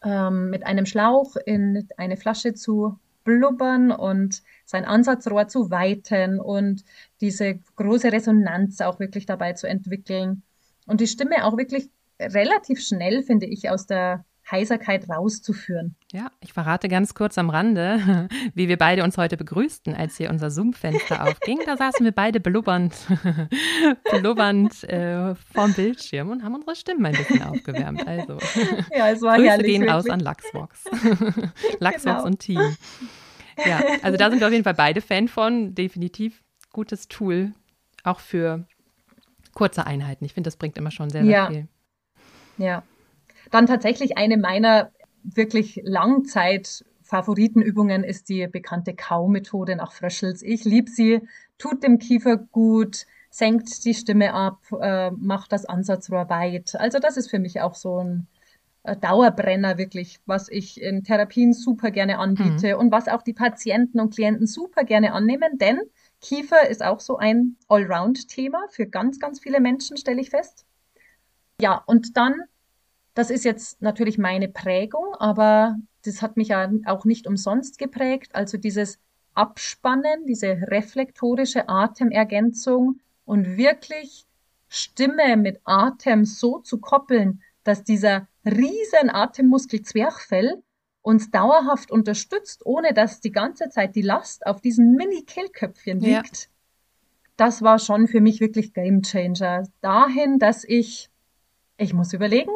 ähm, mit einem Schlauch in eine Flasche zu blubbern und sein Ansatzrohr zu weiten und diese große Resonanz auch wirklich dabei zu entwickeln und die Stimme auch wirklich relativ schnell, finde ich, aus der Heiserkeit rauszuführen. Ja, ich verrate ganz kurz am Rande, wie wir beide uns heute begrüßten, als hier unser Zoom-Fenster aufging. Da saßen wir beide blubbernd, blubbernd äh, vorm Bildschirm und haben unsere Stimmen ein bisschen aufgewärmt. Also, ja, es war Grüße herrlich, gehen wirklich. aus an Lachsbox. Lachsbox Genau. und Team. Ja, also da sind wir auf jeden Fall beide Fan von. Definitiv gutes Tool, auch für kurze Einheiten. Ich finde, das bringt immer schon sehr, sehr Ja. viel. Ja. Dann tatsächlich eine meiner wirklich Langzeit Favoritenübungen ist die bekannte Kaumethode nach Fröschels. Ich liebe sie, tut dem Kiefer gut, senkt die Stimme ab, äh, macht das Ansatzrohr weit. Also das ist für mich auch so ein Dauerbrenner wirklich, was ich in Therapien super gerne anbiete und was auch die Patienten und Klienten super gerne annehmen, denn Kiefer ist auch so ein Allround-Thema für ganz, ganz viele Menschen, stelle ich fest. Ja, und dann, das ist jetzt natürlich meine Prägung, aber das hat mich ja auch nicht umsonst geprägt. Also dieses Abspannen, diese reflektorische Atemergänzung und wirklich Stimme mit Atem so zu koppeln, dass dieser riesen Atemmuskel Zwerchfell uns dauerhaft unterstützt, ohne dass die ganze Zeit die Last auf diesen Mini-Kehlköpfchen Ja. liegt. Das war schon für mich wirklich Game Changer. Dahin, dass ich, ich muss überlegen,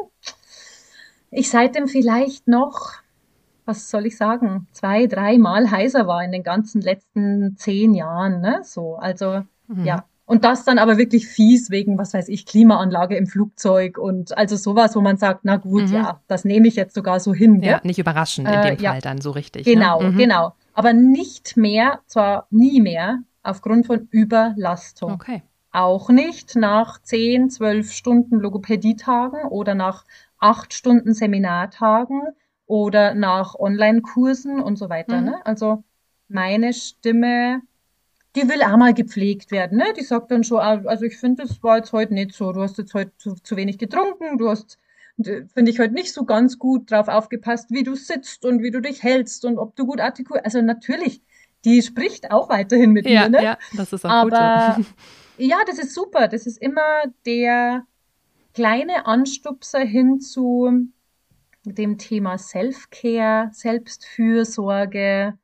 ich seitdem vielleicht noch, was soll ich sagen, zwei, dreimal heiser war in den ganzen letzten zehn Jahren, ne? So, also, Mhm. ja. Und das dann aber wirklich fies wegen, was weiß ich, Klimaanlage im Flugzeug und also sowas, wo man sagt, na gut, Mhm. ja, das nehme ich jetzt sogar so hin. Ja, gell? nicht überraschend in Äh, dem ja. Fall dann so richtig. Genau, ne? Mhm. genau. Aber nicht mehr, zwar nie mehr, aufgrund von Überlastung. Okay. Auch nicht nach 10, 12 Stunden Logopädietagen oder nach 8 Stunden Seminartagen oder nach Online-Kursen und so weiter. Mhm. Ne? Also meine Stimme, die will auch mal gepflegt werden. Ne? Die sagt dann schon, ah, also ich finde, das war jetzt heute nicht so. Du hast jetzt heute zu, zu wenig getrunken, du hast, finde ich, heute nicht so ganz gut drauf aufgepasst, wie du sitzt und wie du dich hältst und ob du gut artikulierst. Also natürlich, die spricht auch weiterhin mit Ja, mir. Ne? ja, das ist auch Aber gut. ja, das ist super. Das ist immer der kleine Anstupser hin zu dem Thema Self-Care, Selbstfürsorge.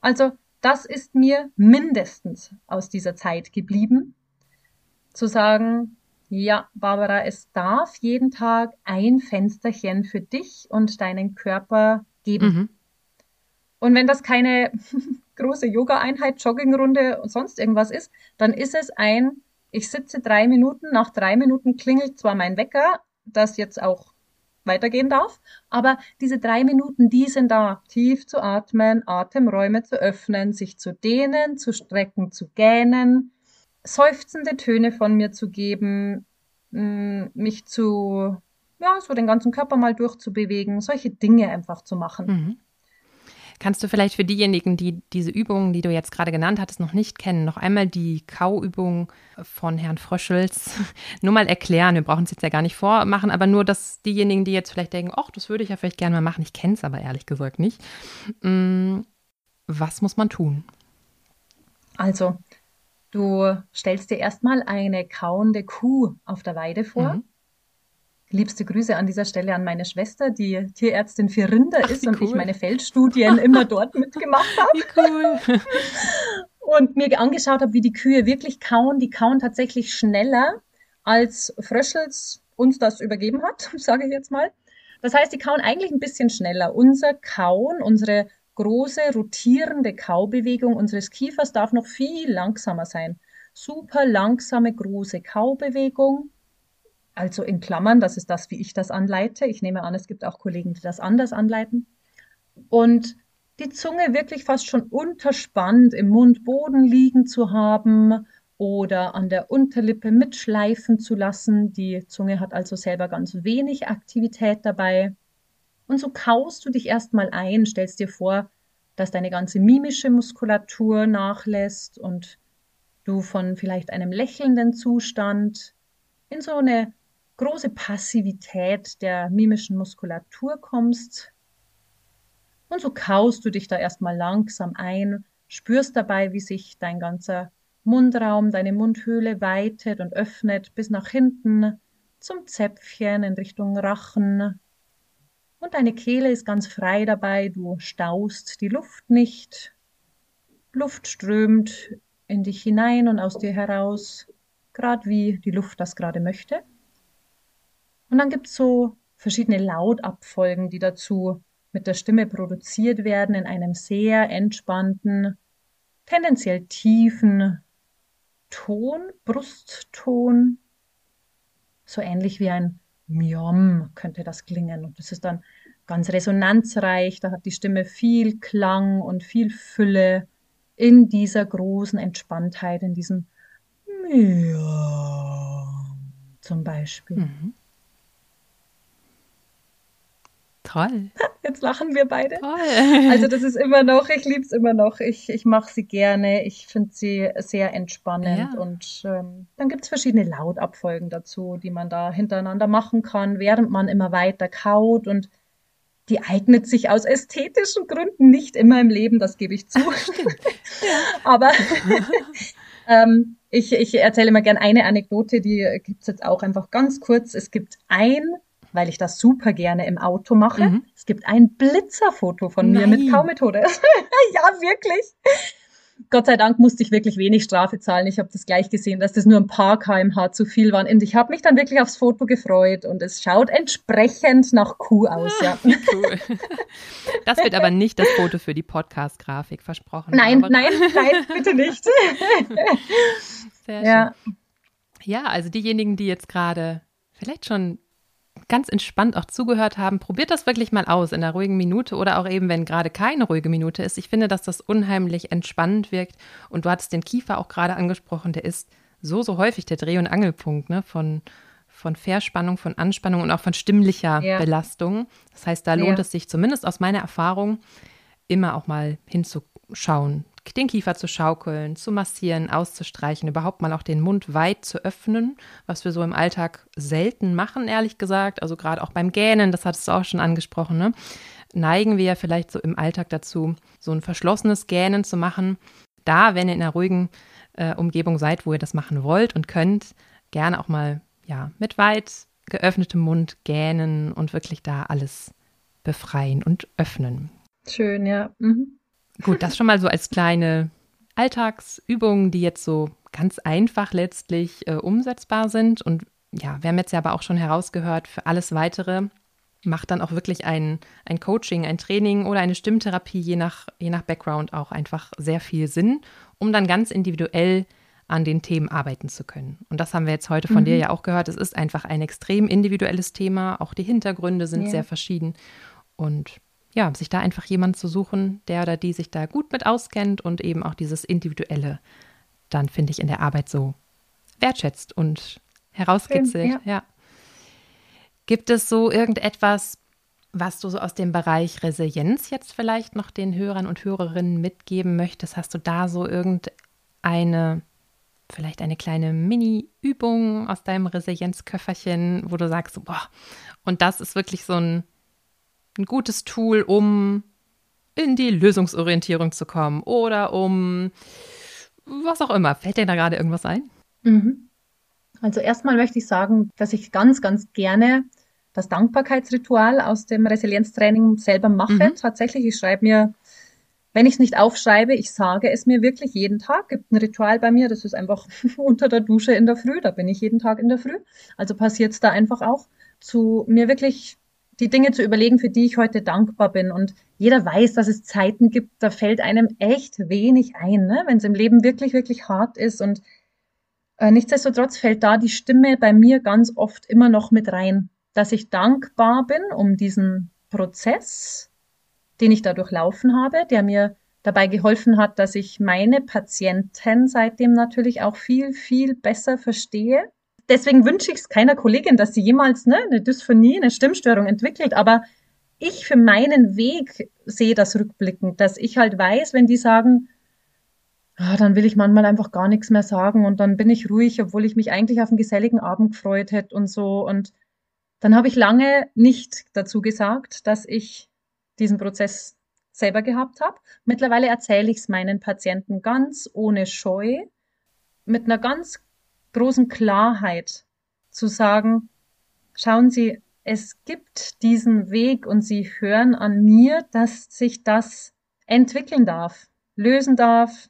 Also das ist mir mindestens aus dieser Zeit geblieben, zu sagen, ja, Barbara, es darf jeden Tag ein Fensterchen für dich und deinen Körper geben. Mhm. Und wenn das keine große Yoga-Einheit, Joggingrunde und sonst irgendwas ist, dann ist es ein, ich sitze drei Minuten, nach drei Minuten klingelt zwar mein Wecker, das jetzt auch weitergehen darf, aber diese drei Minuten, die sind da, tief zu atmen, Atemräume zu öffnen, sich zu dehnen, zu strecken, zu gähnen, seufzende Töne von mir zu geben, mh, mich zu, ja, so den ganzen Körper mal durchzubewegen, solche Dinge einfach zu machen. Mhm. Kannst du vielleicht für diejenigen, die diese Übungen, die du jetzt gerade genannt hattest, noch nicht kennen, noch einmal die Kauübung von Herrn Fröschels nur mal erklären? Wir brauchen es jetzt ja gar nicht vormachen, aber nur, dass diejenigen, die jetzt vielleicht denken, ach, das würde ich ja vielleicht gerne mal machen, ich kenne es aber ehrlich gesagt nicht. Mm, Was muss man tun? Also, du stellst dir erstmal eine kauende Kuh auf der Weide vor. Mhm. Liebste Grüße an dieser Stelle an meine Schwester, die Tierärztin für Rinder ist und ich meine Feldstudien immer dort mitgemacht habe. Wie cool. und mir angeschaut habe, wie die Kühe wirklich kauen. Die kauen tatsächlich schneller, als Fröschels uns das übergeben hat, sage ich jetzt mal. Das heißt, die kauen eigentlich ein bisschen schneller. Unser Kauen, unsere große rotierende Kaubewegung unseres Kiefers darf noch viel langsamer sein. Super langsame große Kaubewegung also in Klammern, das ist das, wie ich das anleite. Ich nehme an, es gibt auch Kollegen, die das anders anleiten. Und die Zunge wirklich fast schon unterspannt im Mundboden liegen zu haben oder an der Unterlippe mitschleifen zu lassen. Die Zunge hat also selber ganz wenig Aktivität dabei. Und so kaust du dich erstmal ein, stellst dir vor, dass deine ganze mimische Muskulatur nachlässt und du von vielleicht einem lächelnden Zustand in so eine große Passivität der mimischen Muskulatur kommst. Und so kaust du dich da erstmal langsam ein, spürst dabei, wie sich dein ganzer Mundraum, deine Mundhöhle weitet und öffnet bis nach hinten zum Zäpfchen in Richtung Rachen. Und deine Kehle ist ganz frei dabei, du staust die Luft nicht. Luft strömt in dich hinein und aus dir heraus, gerade wie die Luft das gerade möchte. Und dann gibt es so verschiedene Lautabfolgen, die dazu mit der Stimme produziert werden in einem sehr entspannten, tendenziell tiefen Ton, Brustton. So ähnlich wie ein Miom könnte das klingen. Und das ist dann ganz resonanzreich. Da hat die Stimme viel Klang und viel Fülle in dieser großen Entspanntheit, in diesem Miom zum Beispiel. Mhm. Toll. Jetzt lachen wir beide. Toll. Also das ist immer noch, ich liebe es immer noch. Ich, ich mache sie gerne. Ich finde sie sehr entspannend. Ja. Und ähm, dann gibt es verschiedene Lautabfolgen dazu, die man da hintereinander machen kann, während man immer weiter kaut. Und die eignet sich aus ästhetischen Gründen nicht immer im Leben, das gebe ich zu. Aber ähm, ich, ich erzähle immer gerne eine Anekdote, die gibt es jetzt auch einfach ganz kurz. Es gibt ein weil ich das super gerne im Auto mache. Mhm. Es gibt ein Blitzerfoto von Nein. mir mit Kaumethode. ja, wirklich. Gott sei Dank musste ich wirklich wenig Strafe zahlen. Ich habe das gleich gesehen, dass das nur ein paar kmh zu viel waren. Und ich habe mich dann wirklich aufs Foto gefreut und es schaut entsprechend nach Kuh aus. Ja. Cool. Das wird aber nicht das Foto für die Podcast-Grafik versprochen. Nein, nein, nein, bitte nicht. Sehr schön. Ja. ja, also diejenigen, die jetzt gerade vielleicht schon ganz entspannt auch zugehört haben, probiert das wirklich mal aus in einer ruhigen Minute oder auch eben, wenn gerade keine ruhige Minute ist. Ich finde, dass das unheimlich entspannend wirkt. Und du hattest den Kiefer auch gerade angesprochen, der ist so, so häufig der Dreh- und Angelpunkt ne? von, von Verspannung, von Anspannung und auch von stimmlicher ja. Belastung. Das heißt, da lohnt ja. es sich zumindest aus meiner Erfahrung immer auch mal hinzuschauen, den Kiefer zu schaukeln, zu massieren, auszustreichen, überhaupt mal auch den Mund weit zu öffnen, was wir so im Alltag selten machen, ehrlich gesagt. Also gerade auch beim Gähnen, das hattest du auch schon angesprochen, ne? neigen wir ja vielleicht so im Alltag dazu, so ein verschlossenes Gähnen zu machen. Da, wenn ihr in einer ruhigen äh, Umgebung seid, wo ihr das machen wollt und könnt, gerne auch mal ja mit weit geöffnetem Mund gähnen und wirklich da alles befreien und öffnen. Schön, ja. Mhm. Gut, das schon mal so als kleine Alltagsübungen, die jetzt so ganz einfach letztlich äh, umsetzbar sind. Und ja, wir haben jetzt ja aber auch schon herausgehört, für alles weitere macht dann auch wirklich ein, ein Coaching, ein Training oder eine Stimmtherapie, je nach, je nach Background auch einfach sehr viel Sinn, um dann ganz individuell an den Themen arbeiten zu können. Und das haben wir jetzt heute von mhm. dir ja auch gehört. Es ist einfach ein extrem individuelles Thema. Auch die Hintergründe sind ja. sehr verschieden. Und ja, sich da einfach jemand zu suchen, der oder die sich da gut mit auskennt und eben auch dieses Individuelle dann, finde ich, in der Arbeit so wertschätzt und herauskitzelt. Ja. ja. Gibt es so irgendetwas, was du so aus dem Bereich Resilienz jetzt vielleicht noch den Hörern und Hörerinnen mitgeben möchtest? Hast du da so irgendeine, vielleicht eine kleine Mini-Übung aus deinem Resilienzköfferchen, wo du sagst, boah, und das ist wirklich so ein ein gutes Tool, um in die Lösungsorientierung zu kommen oder um was auch immer. Fällt dir da gerade irgendwas ein? Mhm. Also erstmal möchte ich sagen, dass ich ganz, ganz gerne das Dankbarkeitsritual aus dem Resilienztraining selber mache. Mhm. Tatsächlich, ich schreibe mir, wenn ich es nicht aufschreibe, ich sage es mir wirklich jeden Tag. Gibt ein Ritual bei mir, das ist einfach unter der Dusche in der Früh, da bin ich jeden Tag in der Früh. Also passiert es da einfach auch, zu mir wirklich die Dinge zu überlegen, für die ich heute dankbar bin. Und jeder weiß, dass es Zeiten gibt, da fällt einem echt wenig ein, ne? wenn es im Leben wirklich, wirklich hart ist. Und äh, nichtsdestotrotz fällt da die Stimme bei mir ganz oft immer noch mit rein dass ich dankbar bin um diesen Prozess, den ich da durchlaufen habe, der mir dabei geholfen hat, dass ich meine Patienten seitdem natürlich auch viel, viel besser verstehe. Deswegen wünsche ich es keiner Kollegin, dass sie jemals ne, eine Dysphonie, eine Stimmstörung entwickelt. Aber ich für meinen Weg sehe das rückblickend, dass ich halt weiß, wenn die sagen, ah, dann will ich manchmal einfach gar nichts mehr sagen und dann bin ich ruhig, obwohl ich mich eigentlich auf einen geselligen Abend gefreut hätte und so. Und dann habe ich lange nicht dazu gesagt, dass ich diesen Prozess selber gehabt habe. Mittlerweile erzähle ich es meinen Patienten ganz ohne Scheu, mit einer ganz großen Klarheit zu sagen, schauen Sie, es gibt diesen Weg und Sie hören an mir, dass sich das entwickeln darf, lösen darf.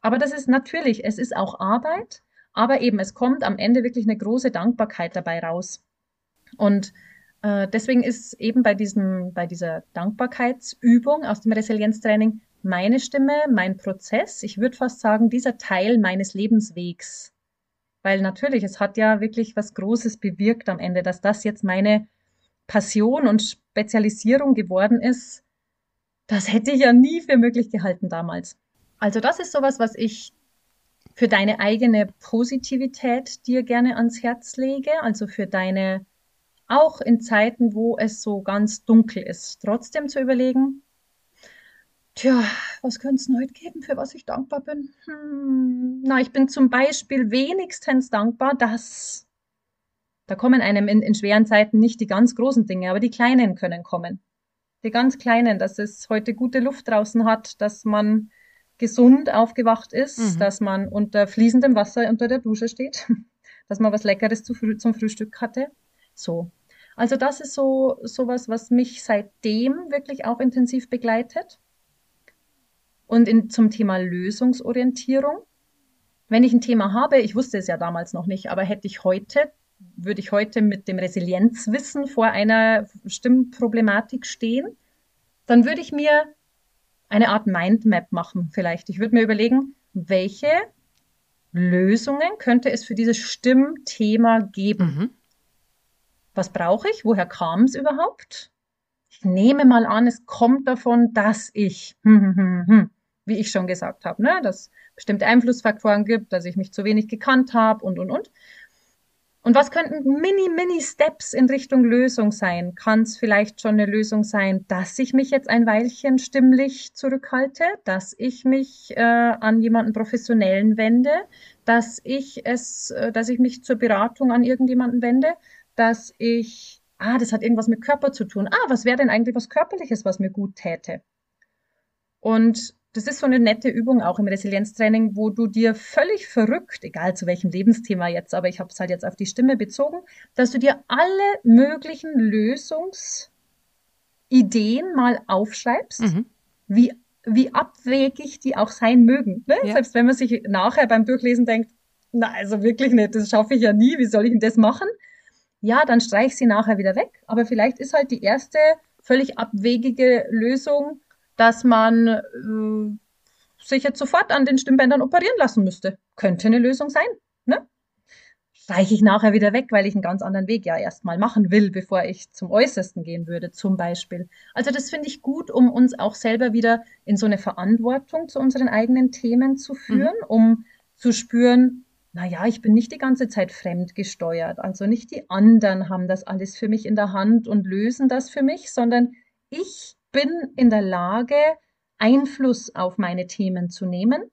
Aber das ist natürlich, es ist auch Arbeit, aber eben, es kommt am Ende wirklich eine große Dankbarkeit dabei raus. Und äh, deswegen ist eben bei, diesem, bei dieser Dankbarkeitsübung aus dem Resilienztraining meine Stimme, mein Prozess, ich würde fast sagen, dieser Teil meines Lebenswegs. Weil natürlich, es hat ja wirklich was Großes bewirkt am Ende, dass das jetzt meine Passion und Spezialisierung geworden ist. Das hätte ich ja nie für möglich gehalten damals. Also das ist sowas, was ich für deine eigene Positivität dir gerne ans Herz lege, also für deine auch in Zeiten, wo es so ganz dunkel ist, trotzdem zu überlegen, tja, was könnte es denn heute geben, für was ich dankbar bin? Hm, na, ich bin zum Beispiel wenigstens dankbar, dass da kommen einem in, in schweren Zeiten nicht die ganz großen Dinge, aber die kleinen können kommen. Die ganz kleinen, dass es heute gute Luft draußen hat, dass man gesund aufgewacht ist, mhm. dass man unter fließendem Wasser unter der Dusche steht, dass man was Leckeres zu, zum Frühstück hatte. So. Also das ist so sowas, was mich seitdem wirklich auch intensiv begleitet. Und in, zum Thema Lösungsorientierung. Wenn ich ein Thema habe, ich wusste es ja damals noch nicht, aber hätte ich heute, würde ich heute mit dem Resilienzwissen vor einer Stimmproblematik stehen, dann würde ich mir eine Art Mindmap machen vielleicht. Ich würde mir überlegen, welche Lösungen könnte es für dieses Stimmthema geben. Mhm. Was brauche ich? Woher kam es überhaupt? Ich nehme mal an, es kommt davon, dass ich, hm, hm, hm, wie ich schon gesagt habe, ne, dass bestimmte Einflussfaktoren gibt, dass ich mich zu wenig gekannt habe und, und, und. Und was könnten mini, mini Steps in Richtung Lösung sein? Kann es vielleicht schon eine Lösung sein, dass ich mich jetzt ein Weilchen stimmlich zurückhalte, dass ich mich äh, an jemanden Professionellen wende, dass ich es, äh, dass ich mich zur Beratung an irgendjemanden wende, dass ich, ah, das hat irgendwas mit Körper zu tun. Ah, was wäre denn eigentlich was Körperliches, was mir gut täte? Und das ist so eine nette Übung auch im Resilienztraining, wo du dir völlig verrückt, egal zu welchem Lebensthema jetzt, aber ich habe es halt jetzt auf die Stimme bezogen, dass du dir alle möglichen Lösungsideen mal aufschreibst, mhm. wie, wie abwegig die auch sein mögen. Ne? Ja. Selbst wenn man sich nachher beim Durchlesen denkt, na, also wirklich nicht, das schaffe ich ja nie, wie soll ich denn das machen? ja, dann streich sie nachher wieder weg. Aber vielleicht ist halt die erste völlig abwegige Lösung, dass man äh, sich jetzt sofort an den Stimmbändern operieren lassen müsste. Könnte eine Lösung sein. Ne? Streiche ich nachher wieder weg, weil ich einen ganz anderen Weg ja erstmal machen will, bevor ich zum Äußersten gehen würde, zum Beispiel. Also das finde ich gut, um uns auch selber wieder in so eine Verantwortung zu unseren eigenen Themen zu führen, mhm. um zu spüren, naja, ich bin nicht die ganze Zeit fremdgesteuert. Also nicht die anderen haben das alles für mich in der Hand und lösen das für mich, sondern ich bin in der Lage, Einfluss auf meine Themen zu nehmen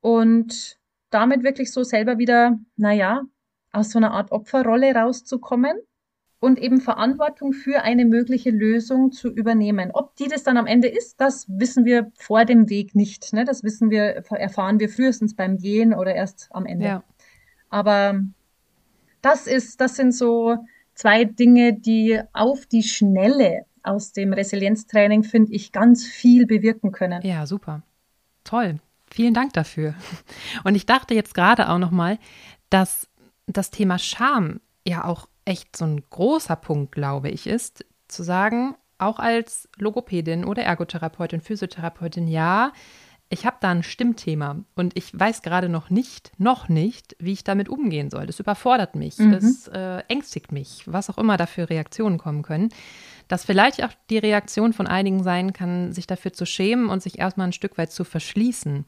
und damit wirklich so selber wieder, naja, aus so einer Art Opferrolle rauszukommen und eben Verantwortung für eine mögliche Lösung zu übernehmen. Ob die das dann am Ende ist, das wissen wir vor dem Weg nicht. Ne? Das wissen wir, erfahren wir frühestens beim Gehen oder erst am Ende. Ja. Aber das ist, das sind so zwei Dinge, die auf die Schnelle aus dem Resilienztraining, finde ich, ganz viel bewirken können. Ja, super. Toll. Vielen Dank dafür. Und ich dachte jetzt gerade auch nochmal, dass das Thema Scham ja auch echt so ein großer Punkt, glaube ich, ist, zu sagen, auch als Logopädin oder Ergotherapeutin, Physiotherapeutin, ja, ich habe da ein Stimmthema und ich weiß gerade noch nicht, noch nicht, wie ich damit umgehen soll. Das überfordert mich, mhm. das äh, ängstigt mich, was auch immer da für Reaktionen kommen können dass vielleicht auch die Reaktion von einigen sein kann, sich dafür zu schämen und sich erstmal ein Stück weit zu verschließen.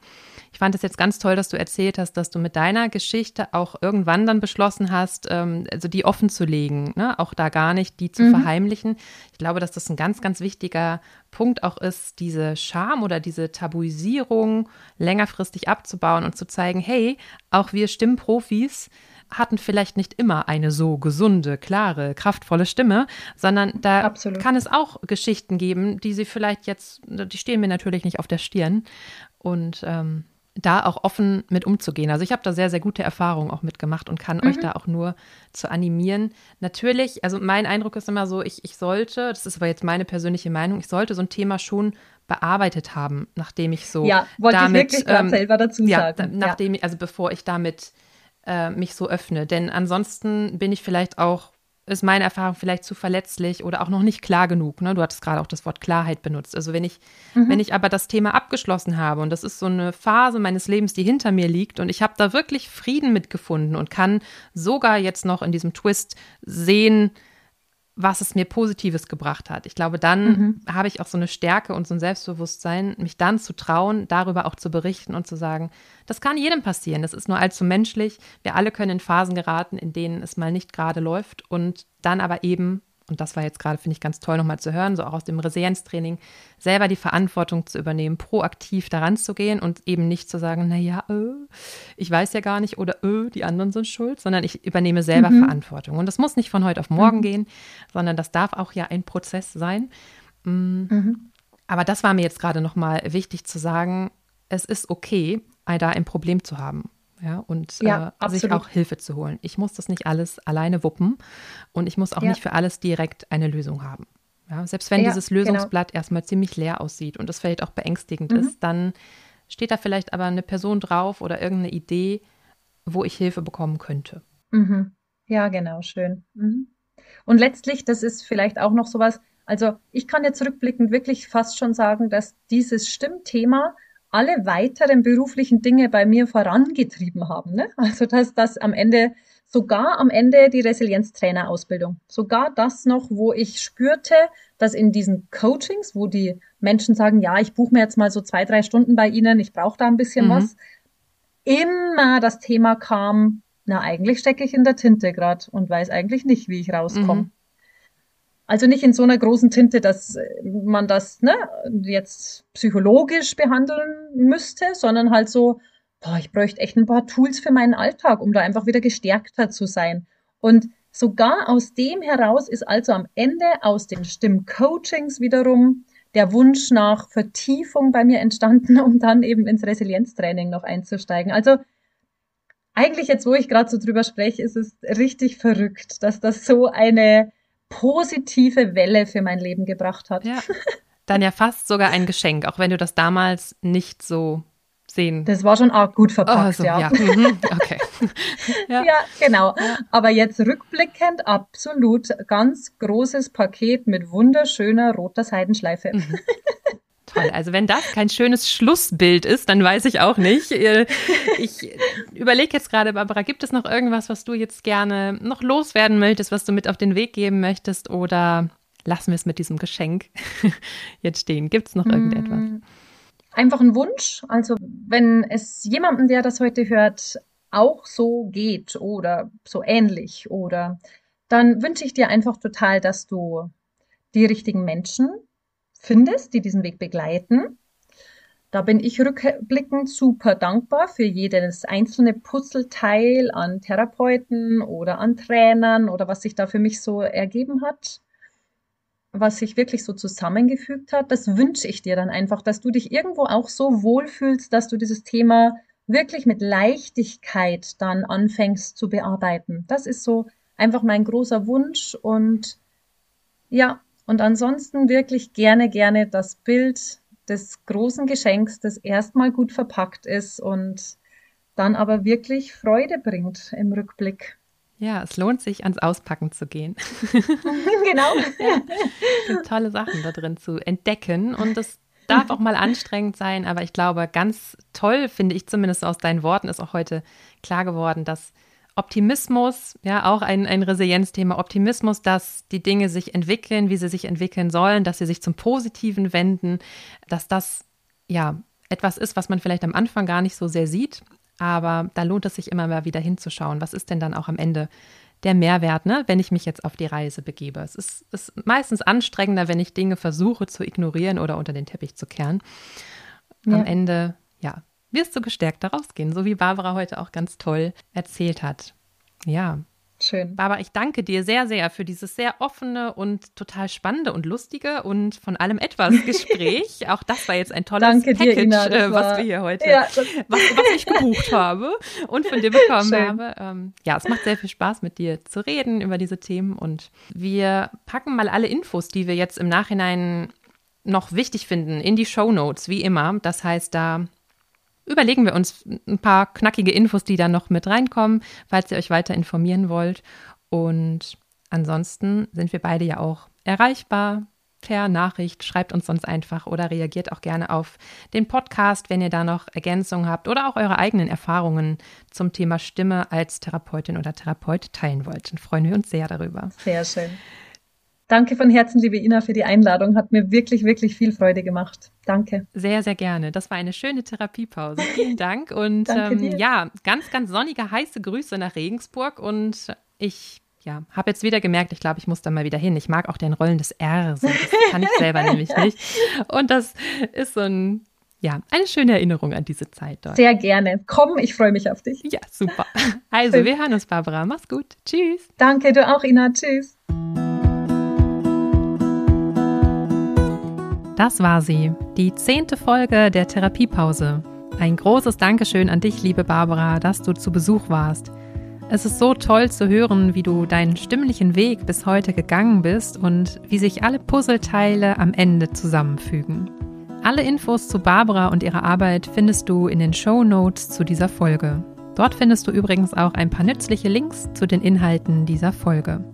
Ich fand es jetzt ganz toll, dass du erzählt hast, dass du mit deiner Geschichte auch irgendwann dann beschlossen hast, ähm, also die offen zu legen, ne? auch da gar nicht die zu mhm. verheimlichen. Ich glaube, dass das ein ganz, ganz wichtiger Punkt auch ist, diese Scham oder diese Tabuisierung längerfristig abzubauen und zu zeigen, hey, auch wir Stimmprofis hatten vielleicht nicht immer eine so gesunde, klare, kraftvolle Stimme, sondern da Absolut. kann es auch Geschichten geben, die sie vielleicht jetzt, die stehen mir natürlich nicht auf der Stirn und ähm, da auch offen mit umzugehen. Also ich habe da sehr, sehr gute Erfahrungen auch mitgemacht und kann mhm. euch da auch nur zu animieren. Natürlich, also mein Eindruck ist immer so, ich, ich sollte, das ist aber jetzt meine persönliche Meinung, ich sollte so ein Thema schon bearbeitet haben, nachdem ich so ja, wollte damit, ich wirklich ähm, selber dazu sagen. Ja, nachdem, ja. also bevor ich damit äh, mich so öffne. Denn ansonsten bin ich vielleicht auch, ist meine Erfahrung vielleicht zu verletzlich oder auch noch nicht klar genug. Ne? Du hattest gerade auch das Wort Klarheit benutzt. Also wenn ich, mhm. wenn ich aber das Thema abgeschlossen habe und das ist so eine Phase meines Lebens, die hinter mir liegt und ich habe da wirklich Frieden mitgefunden und kann sogar jetzt noch in diesem Twist sehen, was es mir Positives gebracht hat. Ich glaube, dann mhm. habe ich auch so eine Stärke und so ein Selbstbewusstsein, mich dann zu trauen, darüber auch zu berichten und zu sagen, das kann jedem passieren. Das ist nur allzu menschlich. Wir alle können in Phasen geraten, in denen es mal nicht gerade läuft und dann aber eben und das war jetzt gerade, finde ich, ganz toll nochmal zu hören, so auch aus dem Resilienztraining, selber die Verantwortung zu übernehmen, proaktiv daran zu gehen und eben nicht zu sagen, naja, äh, ich weiß ja gar nicht oder äh, die anderen sind schuld, sondern ich übernehme selber mhm. Verantwortung. Und das muss nicht von heute auf morgen mhm. gehen, sondern das darf auch ja ein Prozess sein. Mm. Mhm. Aber das war mir jetzt gerade nochmal wichtig zu sagen, es ist okay, da ein Problem zu haben ja, und ja, äh, sich auch Hilfe zu holen. Ich muss das nicht alles alleine wuppen und ich muss auch ja. nicht für alles direkt eine Lösung haben. Ja, selbst wenn dieses genau. Lösungsblatt genau. erstmal ziemlich leer aussieht und das vielleicht auch beängstigend mhm. ist, dann steht da vielleicht aber eine Person drauf oder irgendeine Idee, wo ich Hilfe bekommen könnte. Mhm. Ja, genau, schön. Mhm. Und letztlich, das ist vielleicht auch noch sowas, also ich kann jetzt rückblickend wirklich fast schon sagen, dass dieses Stimmthema alle weiteren beruflichen Dinge bei mir vorangetrieben haben. Ne? Also dass das am Ende, sogar am Ende die Resilienztrainerausbildung, sogar das noch, wo ich spürte, dass in diesen Coachings, wo die Menschen sagen, ja, ich buche mir jetzt mal so zwei, drei Stunden bei Ihnen, ich brauche da ein bisschen mhm. was, immer das Thema kam, na, eigentlich stecke ich in der Tinte gerade und weiß eigentlich nicht, wie ich rauskomme. Mhm. Also nicht in so einer großen Tinte, dass man das ne, jetzt psychologisch behandeln müsste, sondern halt so, boah, ich bräuchte echt ein paar Tools für meinen Alltag, um da einfach wieder gestärkter zu sein. Und sogar aus dem heraus ist also am Ende aus den Stimmcoachings wiederum der Wunsch nach Vertiefung bei mir entstanden, um dann eben ins Resilienztraining noch einzusteigen. Also eigentlich jetzt, wo ich gerade so drüber spreche, ist es richtig verrückt, dass das so eine positive Welle für mein Leben gebracht hat. Ja. Dann ja fast sogar ein Geschenk, auch wenn du das damals nicht so sehen. Das war schon auch gut verpackt, oh, so, ja. ja. Mhm. Okay. ja. ja. genau. Aber jetzt rückblickend absolut ganz großes Paket mit wunderschöner roter Seidenschleife. Mhm. Toll. Also wenn das kein schönes Schlussbild ist, dann weiß ich auch nicht. Äh, ich überlege jetzt gerade, Barbara, gibt es noch irgendwas, was du jetzt gerne noch loswerden möchtest, was du mit auf den Weg geben möchtest? Oder lassen wir es mit diesem Geschenk jetzt stehen? Gibt es noch irgendetwas? Mm, einfach ein Wunsch. Also wenn es jemandem, der das heute hört, auch so geht oder so ähnlich oder dann wünsche ich dir einfach total, dass du die richtigen Menschen findest, die diesen Weg begleiten. Da bin ich rückblickend super dankbar für jedes einzelne Puzzleteil an Therapeuten oder an Trainern oder was sich da für mich so ergeben hat, was sich wirklich so zusammengefügt hat. Das wünsche ich dir dann einfach, dass du dich irgendwo auch so wohlfühlst, dass du dieses Thema wirklich mit Leichtigkeit dann anfängst zu bearbeiten. Das ist so einfach mein großer Wunsch und ja, und ansonsten wirklich gerne, gerne das Bild des großen Geschenks, das erstmal gut verpackt ist und dann aber wirklich Freude bringt im Rückblick. Ja, es lohnt sich, ans Auspacken zu gehen. genau. ja, tolle Sachen da drin zu entdecken und es darf auch mal anstrengend sein, aber ich glaube, ganz toll finde ich zumindest aus deinen Worten ist auch heute klar geworden, dass Optimismus, ja, auch ein, ein Resilienzthema, Optimismus, dass die Dinge sich entwickeln, wie sie sich entwickeln sollen, dass sie sich zum Positiven wenden, dass das ja etwas ist, was man vielleicht am Anfang gar nicht so sehr sieht, aber da lohnt es sich immer mal wieder hinzuschauen. Was ist denn dann auch am Ende der Mehrwert, ne, wenn ich mich jetzt auf die Reise begebe? Es ist, ist meistens anstrengender, wenn ich Dinge versuche zu ignorieren oder unter den Teppich zu kehren. Ja. Am Ende, ja, wirst du gestärkt daraus gehen, so wie Barbara heute auch ganz toll erzählt hat. Ja, Schön. Barbara, ich danke dir sehr, sehr für dieses sehr offene und total spannende und lustige und von allem etwas Gespräch. Auch das war jetzt ein tolles danke Package, dir, Ina, äh, was wir hier heute, ja, was, was, ich gebucht habe und von dir bekommen Schön. habe. Ähm, ja, es macht sehr viel Spaß, mit dir zu reden über diese Themen und wir packen mal alle Infos, die wir jetzt im Nachhinein noch wichtig finden, in die Show Notes, wie immer. Das heißt, da überlegen wir uns ein paar knackige Infos, die da noch mit reinkommen, falls ihr euch weiter informieren wollt. Und ansonsten sind wir beide ja auch erreichbar per Nachricht. Schreibt uns sonst einfach oder reagiert auch gerne auf den Podcast, wenn ihr da noch Ergänzungen habt oder auch eure eigenen Erfahrungen zum Thema Stimme als Therapeutin oder Therapeut teilen wollt. Dann freuen wir uns sehr darüber. Sehr schön. Danke von Herzen, liebe Ina, für die Einladung. Hat mir wirklich, wirklich viel Freude gemacht. Danke. Sehr, sehr gerne. Das war eine schöne Therapiepause. Vielen Dank. Und ähm, ja, ganz, ganz sonnige, heiße Grüße nach Regensburg. Und ich ja, habe jetzt wieder gemerkt, ich glaube, ich muss da mal wieder hin. Ich mag auch den Rollen des R. So. Das kann ich selber nämlich nicht. Und das ist so ein, ja, eine schöne Erinnerung an diese Zeit dort. Sehr gerne. Komm, ich freue mich auf dich. Ja, super. Also, wir hören uns, Barbara. Mach's gut. Tschüss. Danke, du auch, Ina. Tschüss. Das war sie, die zehnte Folge der Therapiepause. Ein großes Dankeschön an dich, liebe Barbara, dass du zu Besuch warst. Es ist so toll zu hören, wie du deinen stimmlichen Weg bis heute gegangen bist und wie sich alle Puzzleteile am Ende zusammenfügen. Alle Infos zu Barbara und ihrer Arbeit findest du in den Show Notes zu dieser Folge. Dort findest du übrigens auch ein paar nützliche Links zu den Inhalten dieser Folge.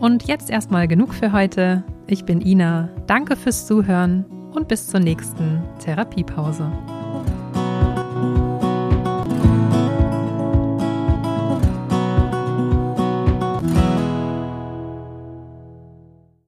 Und jetzt erstmal genug für heute. Ich bin Ina. Danke fürs Zuhören und bis zur nächsten Therapiepause.